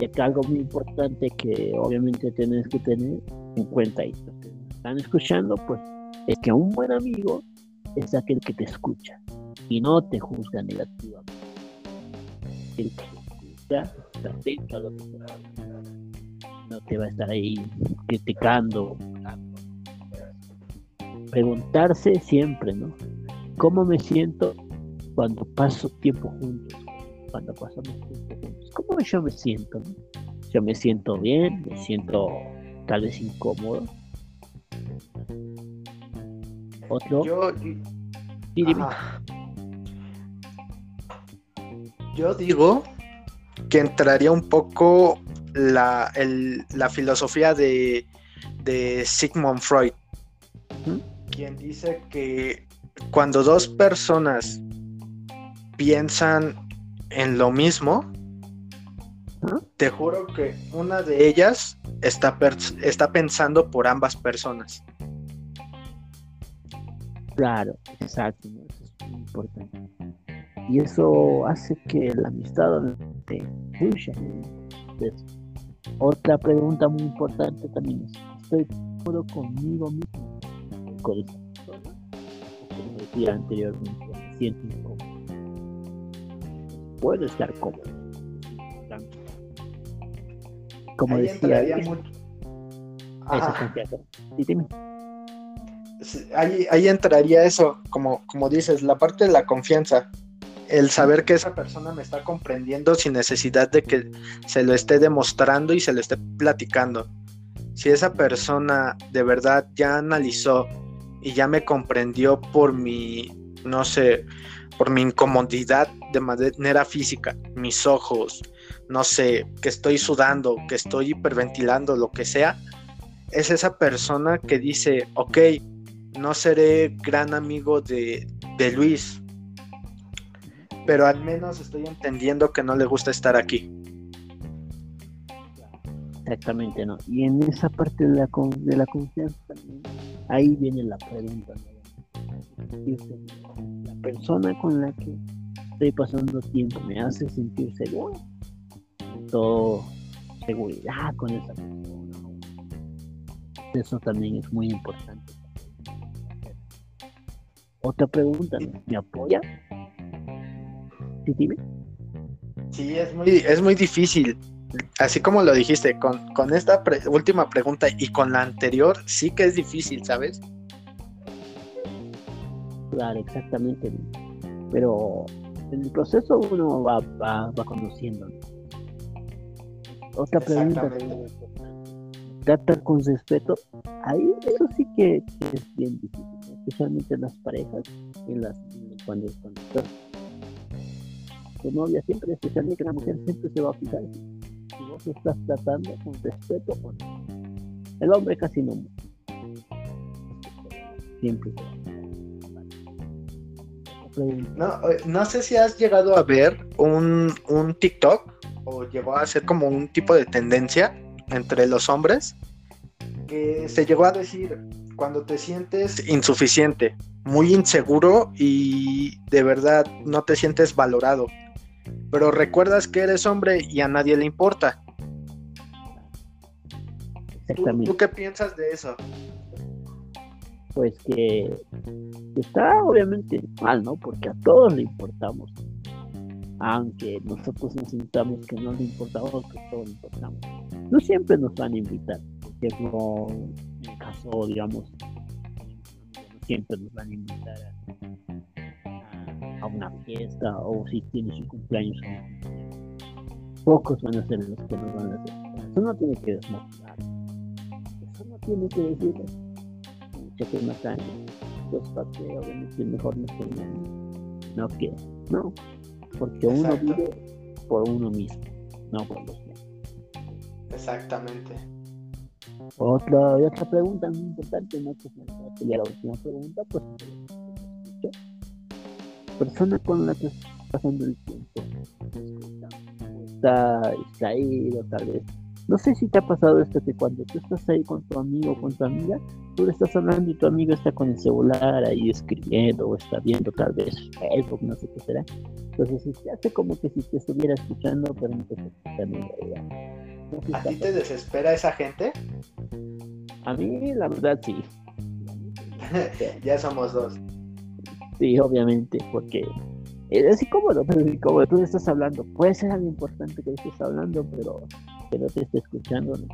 Y acá algo muy importante que obviamente tienes que tener en cuenta y están escuchando, pues es que un buen amigo es aquel que te escucha y no te juzga negativamente. El que te escucha, está No te va a estar ahí criticando, preguntarse siempre, ¿no? ¿Cómo me siento cuando paso tiempo juntos? Cuando pasamos tiempo juntos. ¿Cómo yo me siento? Yo me siento bien, me siento tal vez incómodo. Otro. Yo, yo digo que entraría un poco la, la filosofía de, de Sigmund Freud quien dice que cuando dos personas piensan en lo mismo, te juro que una de ellas está, está pensando por ambas personas. Claro, exacto, eso es muy importante. Y eso hace que la amistad te fluya. otra pregunta muy importante también es, ¿estoy cómodo conmigo mismo? Como decía anteriormente, me siento incómodo. Puedo estar cómodo. Como decía, Ahí, ahí entraría eso, como, como dices, la parte de la confianza el saber que esa persona me está comprendiendo sin necesidad de que se lo esté demostrando y se lo esté platicando. Si esa persona de verdad ya analizó y ya me comprendió por mi, no sé, por mi incomodidad de manera física, mis ojos, no sé, que estoy sudando, que estoy hiperventilando, lo que sea, es esa persona que dice, ok, no seré gran amigo de, de Luis, pero al menos estoy entendiendo que no le gusta estar aquí. Exactamente, ¿no? Y en esa parte de la, de la confianza también, ahí viene la pregunta, La persona con la que estoy pasando tiempo me hace sentir seguro, todo seguridad con esa persona. Eso también es muy importante. Otra pregunta, ¿me apoya? ¿Sí, dime? Sí, es muy, es muy difícil así como lo dijiste, con, con esta última pregunta y con la anterior, sí que es difícil, ¿sabes? Claro, exactamente. Pero en el proceso uno va, va, conociendo. Otra pregunta. Tratar con respeto. Ahí eso sí que, es bien difícil, especialmente en las parejas, en las cuando, cuando tu novia siempre, especialmente la mujer siempre se va a fijar vos estás tratando con respeto o no. El hombre casi no. Siempre. No, eh, no sé si has llegado a ver un, un TikTok o llegó a ser como un tipo de tendencia entre los hombres que se llegó a decir cuando te sientes insuficiente, muy inseguro y de verdad no te sientes valorado pero recuerdas que eres hombre y a nadie le importa. Exactamente. ¿Tú, qué piensas de eso? Pues que está obviamente mal, ¿no? Porque a todos le importamos. Aunque nosotros nos sintamos que no le importamos, que todos le importamos. No siempre nos van a invitar. Porque no, en el caso, digamos, no siempre nos van a invitar a a una fiesta o si tiene su cumpleaños. Pocos van a ser los que nos van a hacer. Eso no tiene que desmotivar. Tiene que decir que una caña. Pues para que obviamente mejor no tengan. No que, no. Porque uno vive por uno mismo, no por los demás. Exactamente. Otra, otra pregunta muy importante, no que sería la última pregunta, pues persona con la que estás pasando el tiempo está distraído tal vez. No sé si te ha pasado esto que cuando tú estás ahí con tu amigo o con tu amiga, tú le estás hablando y tu amigo está con el celular ahí escribiendo o está viendo tal vez Facebook, no sé qué será. Entonces se hace como que si te estuviera escuchando, pero no te está escuchando ¿A ti te desespera esa gente? A mí la verdad sí. ya somos dos. Sí, obviamente, porque es incómodo, pero es incómodo. Tú estás hablando, puede ser algo importante que estés hablando, pero que no te esté escuchando, ¿no?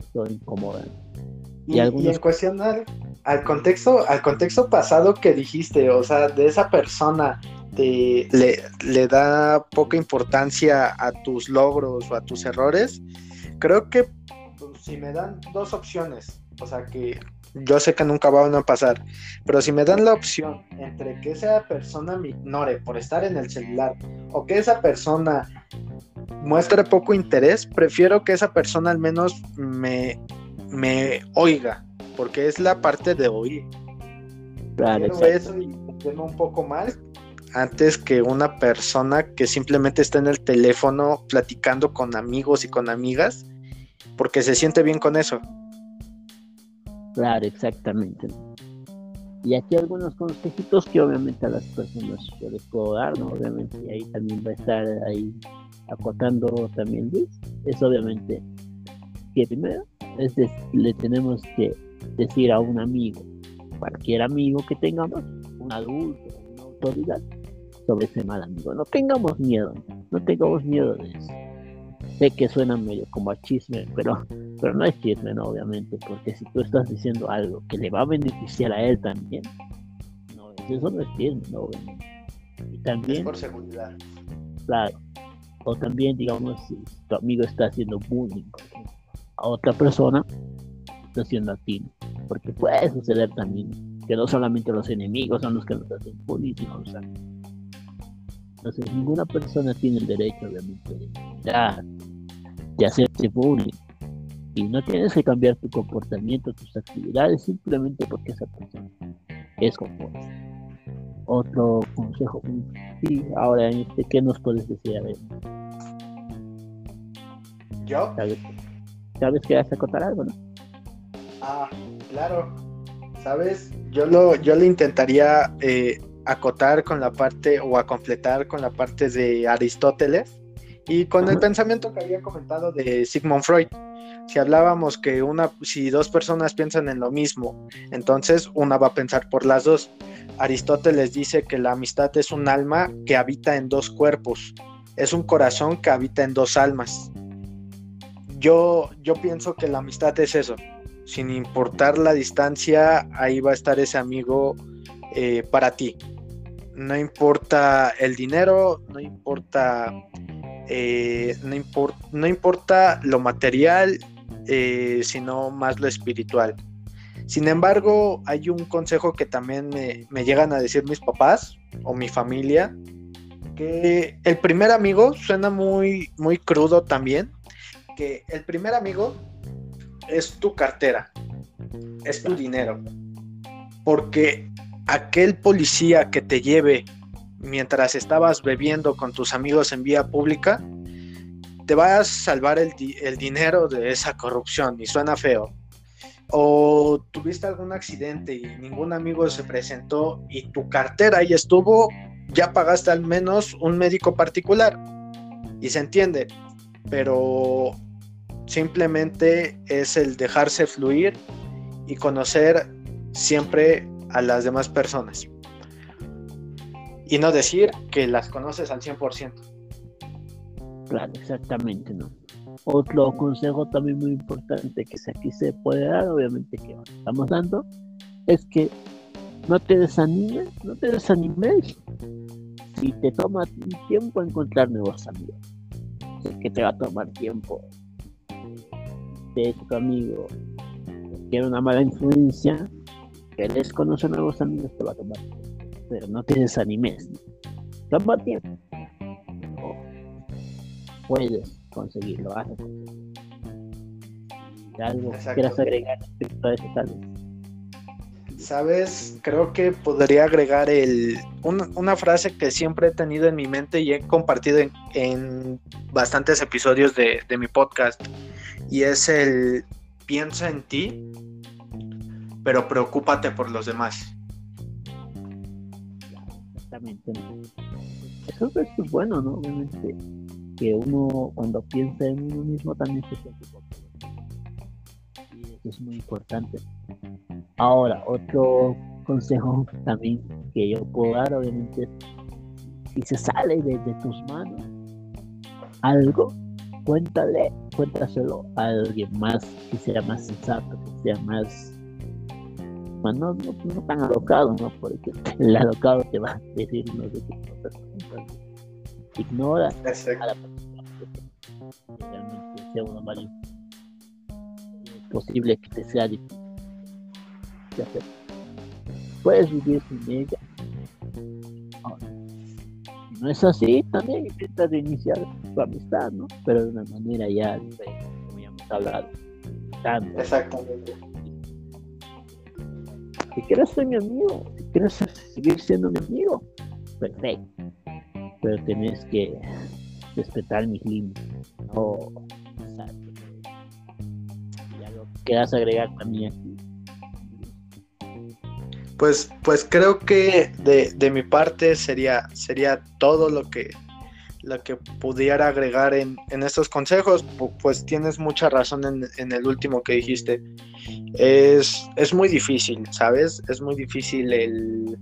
Eso incomoda. Y, en cuestión al, contexto, al contexto pasado que dijiste, o sea, de esa persona te, le, le da poca importancia a tus logros o a tus errores, creo que pues, si me dan dos opciones, o sea, que yo sé que nunca van a pasar, pero si me dan la opción entre que esa persona me ignore por estar en el celular o que esa persona muestre poco interés, prefiero que esa persona al menos me, me oiga, porque es la parte de oír. Claro, eso y un poco mal antes que una persona que simplemente está en el teléfono platicando con amigos y con amigas porque se siente bien con eso. Claro, exactamente. Y aquí algunos consejitos que obviamente a las personas yo les puedo dar, ¿no? Obviamente, y ahí también va a estar ahí acotando también Luis, es obviamente que primero es le tenemos que decir a un amigo, cualquier amigo que tengamos, un adulto, una autoridad, sobre ese mal amigo. No tengamos miedo, no tengamos miedo de eso sé que suena medio como a chisme, pero, pero no es chisme, no, obviamente, porque si tú estás diciendo algo que le va a beneficiar a él también, no, eso no es chisme, no, obviamente. Y también... por seguridad. Claro. O también, digamos, si tu amigo está haciendo bullying a otra persona, está haciendo a ti. porque puede suceder también que no solamente los enemigos son los que nos hacen bullying, Entonces, ninguna persona tiene el derecho, obviamente, de, de hacerse bullying. Y no tienes que cambiar tu comportamiento, tus actividades, simplemente porque esa persona es como Otro consejo. Sí, ahora, este, ¿qué nos puedes decir? A ver. ¿Yo? ¿Sabes, ¿Sabes que vas a contar algo, no? Ah, claro. ¿Sabes? Yo lo, yo le intentaría eh, acotar con la parte o a completar con la parte de Aristóteles y con el pensamiento que había comentado de Sigmund Freud si hablábamos que una, si dos personas piensan en lo mismo, entonces una va a pensar por las dos. Aristóteles dice que la amistad es un alma que habita en dos cuerpos, es un corazón que habita en dos almas. Yo, yo pienso que la amistad es eso, sin importar la distancia, ahí va a estar ese amigo eh, para ti. No importa el dinero, no importa eh, no, importa lo material, eh, sino más lo espiritual. Sin embargo, hay un consejo que también me, llegan a decir mis papás o mi familia, que el primer amigo suena muy, muy crudo también, que el primer amigo es tu cartera, es tu dinero, porque aquel policía que te lleve mientras estabas bebiendo con tus amigos en vía pública, te vas a salvar el, dinero de esa corrupción y suena feo. O tuviste algún accidente y ningún amigo se presentó y tu cartera ahí estuvo, ya pagaste al menos un médico particular. Y se entiende, pero simplemente es el dejarse fluir y conocer siempre a las demás personas. Y no decir que las conoces al 100%. Claro, exactamente, ¿no? Otro consejo también muy importante que aquí se puede dar, obviamente que estamos dando, es que no te desanimes, no te desanimes si te toma tiempo encontrar nuevos amigos. Es que te va a tomar tiempo de tu amigo tiene una mala influencia, querés conocer nuevos amigos, te va a tomar tiempo. Pero no te desanimes. Toma tiempo puedes conseguirlo, vas algo quieras agregar respecto a eso tal Sabes, creo que podría agregar el, una frase que siempre he tenido en mi mente y he compartido en, bastantes episodios de, de mi podcast y es el piensa en ti, pero preocúpate por los demás. Exactamente. Eso, es bueno, ¿no? Obviamente que uno cuando piensa en uno mismo también se preocupa y eso es muy importante. Ahora otro consejo también que yo puedo dar obviamente si se sale de, tus manos algo cuéntale cuéntaselo a alguien más que sea más sensato que sea más no, no, tan alocado, ¿no? Porque el alocado te va a decir no sé qué cosas ignora a la persona que realmente sea una mala es posible que te sea difícil de hacer. Puedes vivir sin ella. Ahora, si no es así, también intenta reiniciar tu amistad, ¿no? Pero de una manera ya como ya hemos hablado. Exactamente. Si quieres ser mi amigo, si quieres seguir siendo mi amigo, perfecto pero tenés que respetar mis límites. No, ya lo quieras agregar también aquí. Pues, pues creo que de, mi parte sería, sería todo lo que, lo que pudiera agregar en, estos consejos. Pues tienes mucha razón en, en el último que dijiste. Es, es, muy difícil, ¿sabes? Es muy difícil el,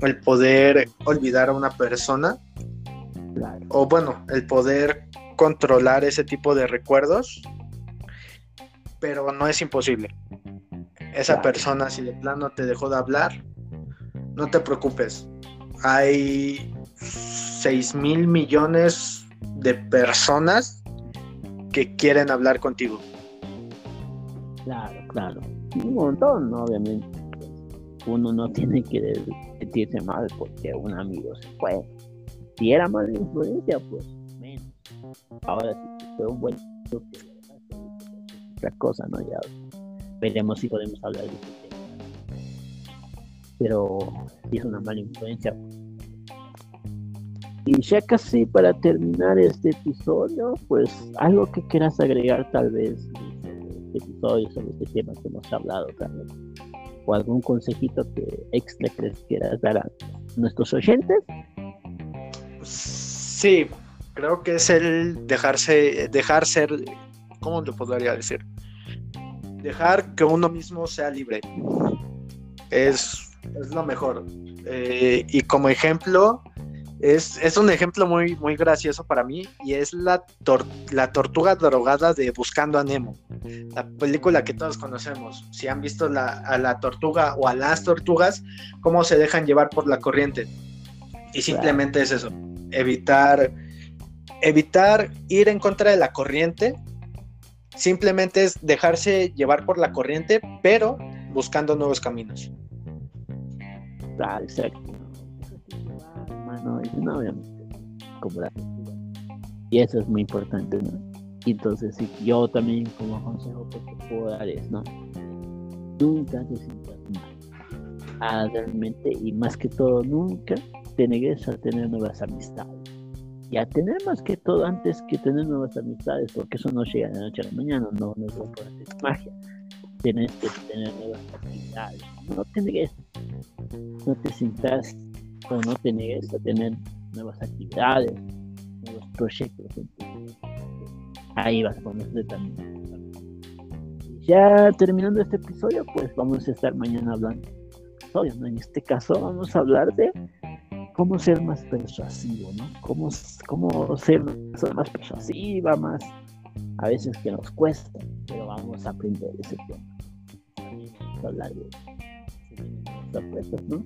el poder olvidar a una persona o bueno, el poder controlar ese tipo de recuerdos, pero no es imposible. Esa persona, si de plano te dejó de hablar, no te preocupes. Hay 6 mil millones de personas que quieren hablar contigo. Claro, claro. Un montón, ¿no? Obviamente. Uno no tiene que sentirse mal porque un amigo se fue. Si era mala influencia, pues menos. Ahora sí, fue un buen otra cosa, ¿no? Ya veremos si podemos hablar de este tema. Pero si es una mala influencia. Y ya casi para terminar este episodio, pues algo que quieras agregar tal vez este episodio sobre este tema que hemos hablado también. O algún consejito que extra que quieras dar a nuestros oyentes. Sí, creo que es el dejarse, dejar ser, ¿cómo lo podría decir? Dejar que uno mismo sea libre. Es, es lo mejor. Eh, y como ejemplo, es, un ejemplo muy, muy gracioso para mí y es la, la tortuga drogada de Buscando a Nemo, la película que todos conocemos. Si han visto a la tortuga o a las tortugas, cómo se dejan llevar por la corriente. Y simplemente es eso, evitar, evitar ir en contra de la corriente, simplemente es dejarse llevar por la corriente, pero buscando nuevos caminos. Exacto no, como la Y eso es muy importante, ¿no? Entonces, sí, yo también como consejo que te puedo dar es, ¿no? Nunca te sientas mal. Ah, realmente, y más que todo, nunca te negues a tener nuevas amistades. Y a tener más que todo antes que tener nuevas amistades, porque eso no llega de noche a la mañana, no, no es magia. Tienes que tener nuevas actividades. No te negues, no te sientas o no te negues a tener nuevas actividades, nuevos proyectos. Ahí vas a ponerse también. Ya terminando este episodio, pues vamos a estar mañana hablando. ¿no? En este caso vamos a hablar de cómo ser más persuasivo, ¿no? Cómo, cómo ser más persuasiva, más a veces que nos cuesta, pero vamos a aprender ese tema. Vamos a hablar de sorpresas, ¿no?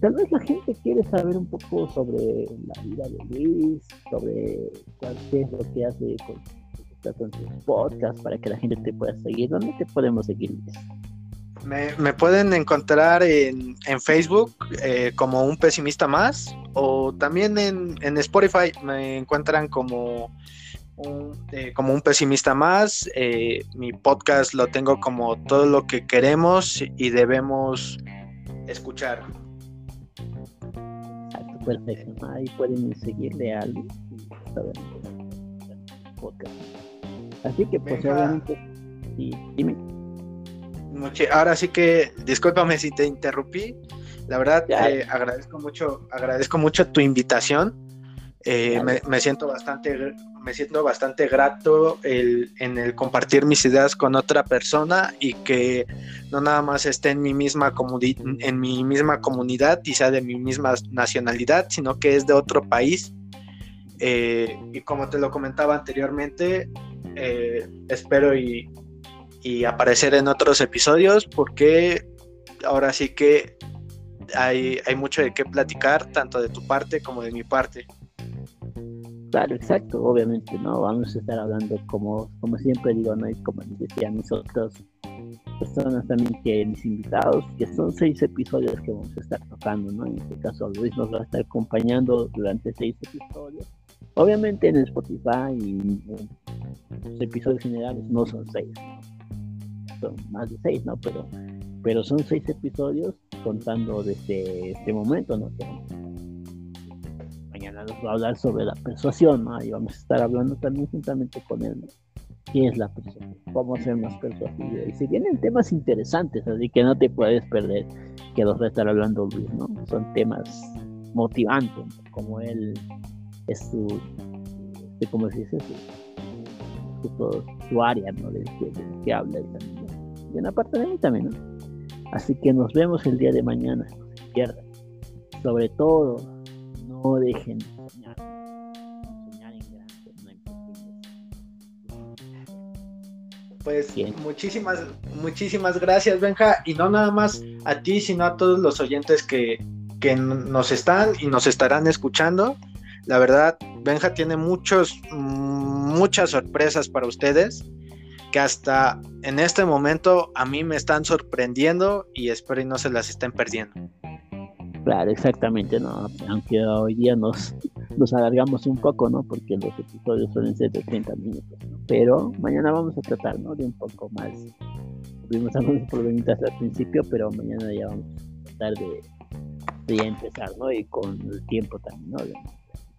Tal vez la gente quiere saber un poco sobre la vida de Luis, sobre cuál es lo que hace con, con sus podcasts para que la gente te pueda seguir. ¿Dónde te podemos seguir, Luis? Me, pueden encontrar en, Facebook eh, como un pesimista más o también en, Spotify me encuentran como un, eh, como un pesimista más. Eh, mi podcast lo tengo como todo lo que queremos y debemos escuchar perfecto. Ahí pueden seguirle a Así que pues obviamente sí, dime. ahora sí que discúlpame si te interrumpí. La verdad eh, agradezco mucho, agradezco mucho tu invitación. Eh, me, siento bastante me siento bastante grato el, en el compartir mis ideas con otra persona y que no nada más esté en mi misma en mi misma comunidad y sea de mi misma nacionalidad, sino que es de otro país. Eh, y como te lo comentaba anteriormente, eh, espero y, y, aparecer en otros episodios porque ahora sí que hay, hay mucho de qué platicar, tanto de tu parte como de mi parte. Claro, exacto, obviamente, ¿no? Vamos a estar hablando como, como siempre digo, ¿no? Y como decían mis otras personas también que mis invitados, que son seis episodios que vamos a estar tocando, ¿no? En este caso Luis nos va a estar acompañando durante seis episodios. Obviamente en Spotify y los episodios generales no son seis, son más de seis, ¿no? Pero, pero son seis episodios contando desde este momento, ¿no? Mañana nos va a hablar sobre la persuasión, ¿no? Y vamos a estar hablando también juntamente con él, ¿Qué es la persuasión? ¿Cómo ser más persuasivo? Y se vienen temas interesantes, así que no te puedes perder que los va a estar hablando Luis, ¿no? Son temas motivantes, como él es su, este, ¿cómo se dice? Su, su, área, ¿no? De, que habla él también. Y una parte de mí también, ¿no? Así que nos vemos el día de mañana, no. Sobre todo, no dejen de soñar. Soñar en grande, no en Pues muchísimas, muchísimas gracias, Benja. Y no nada más a ti, sino a todos los oyentes que, que nos están y nos estarán escuchando. La verdad, Benja tiene muchos, muchas sorpresas para ustedes. que hasta en este momento a mí me están sorprendiendo y espero y no se las estén perdiendo. Claro, exactamente, ¿no? Aunque hoy día nos, nos alargamos un poco, ¿no? Porque los episodios suelen ser de 30 minutos, ¿no? Pero mañana vamos a tratar, ¿no? De un poco más. Tuvimos algunos problemitas al principio, pero mañana ya vamos a tratar de, de ya empezar, ¿no? Y con el tiempo también, ¿no?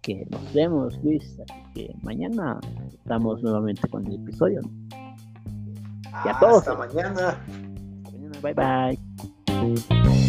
que nos vemos, Luis. Así que mañana estamos nuevamente con el episodio. Y a todos. Hasta mañana. Hasta mañana. Bye bye.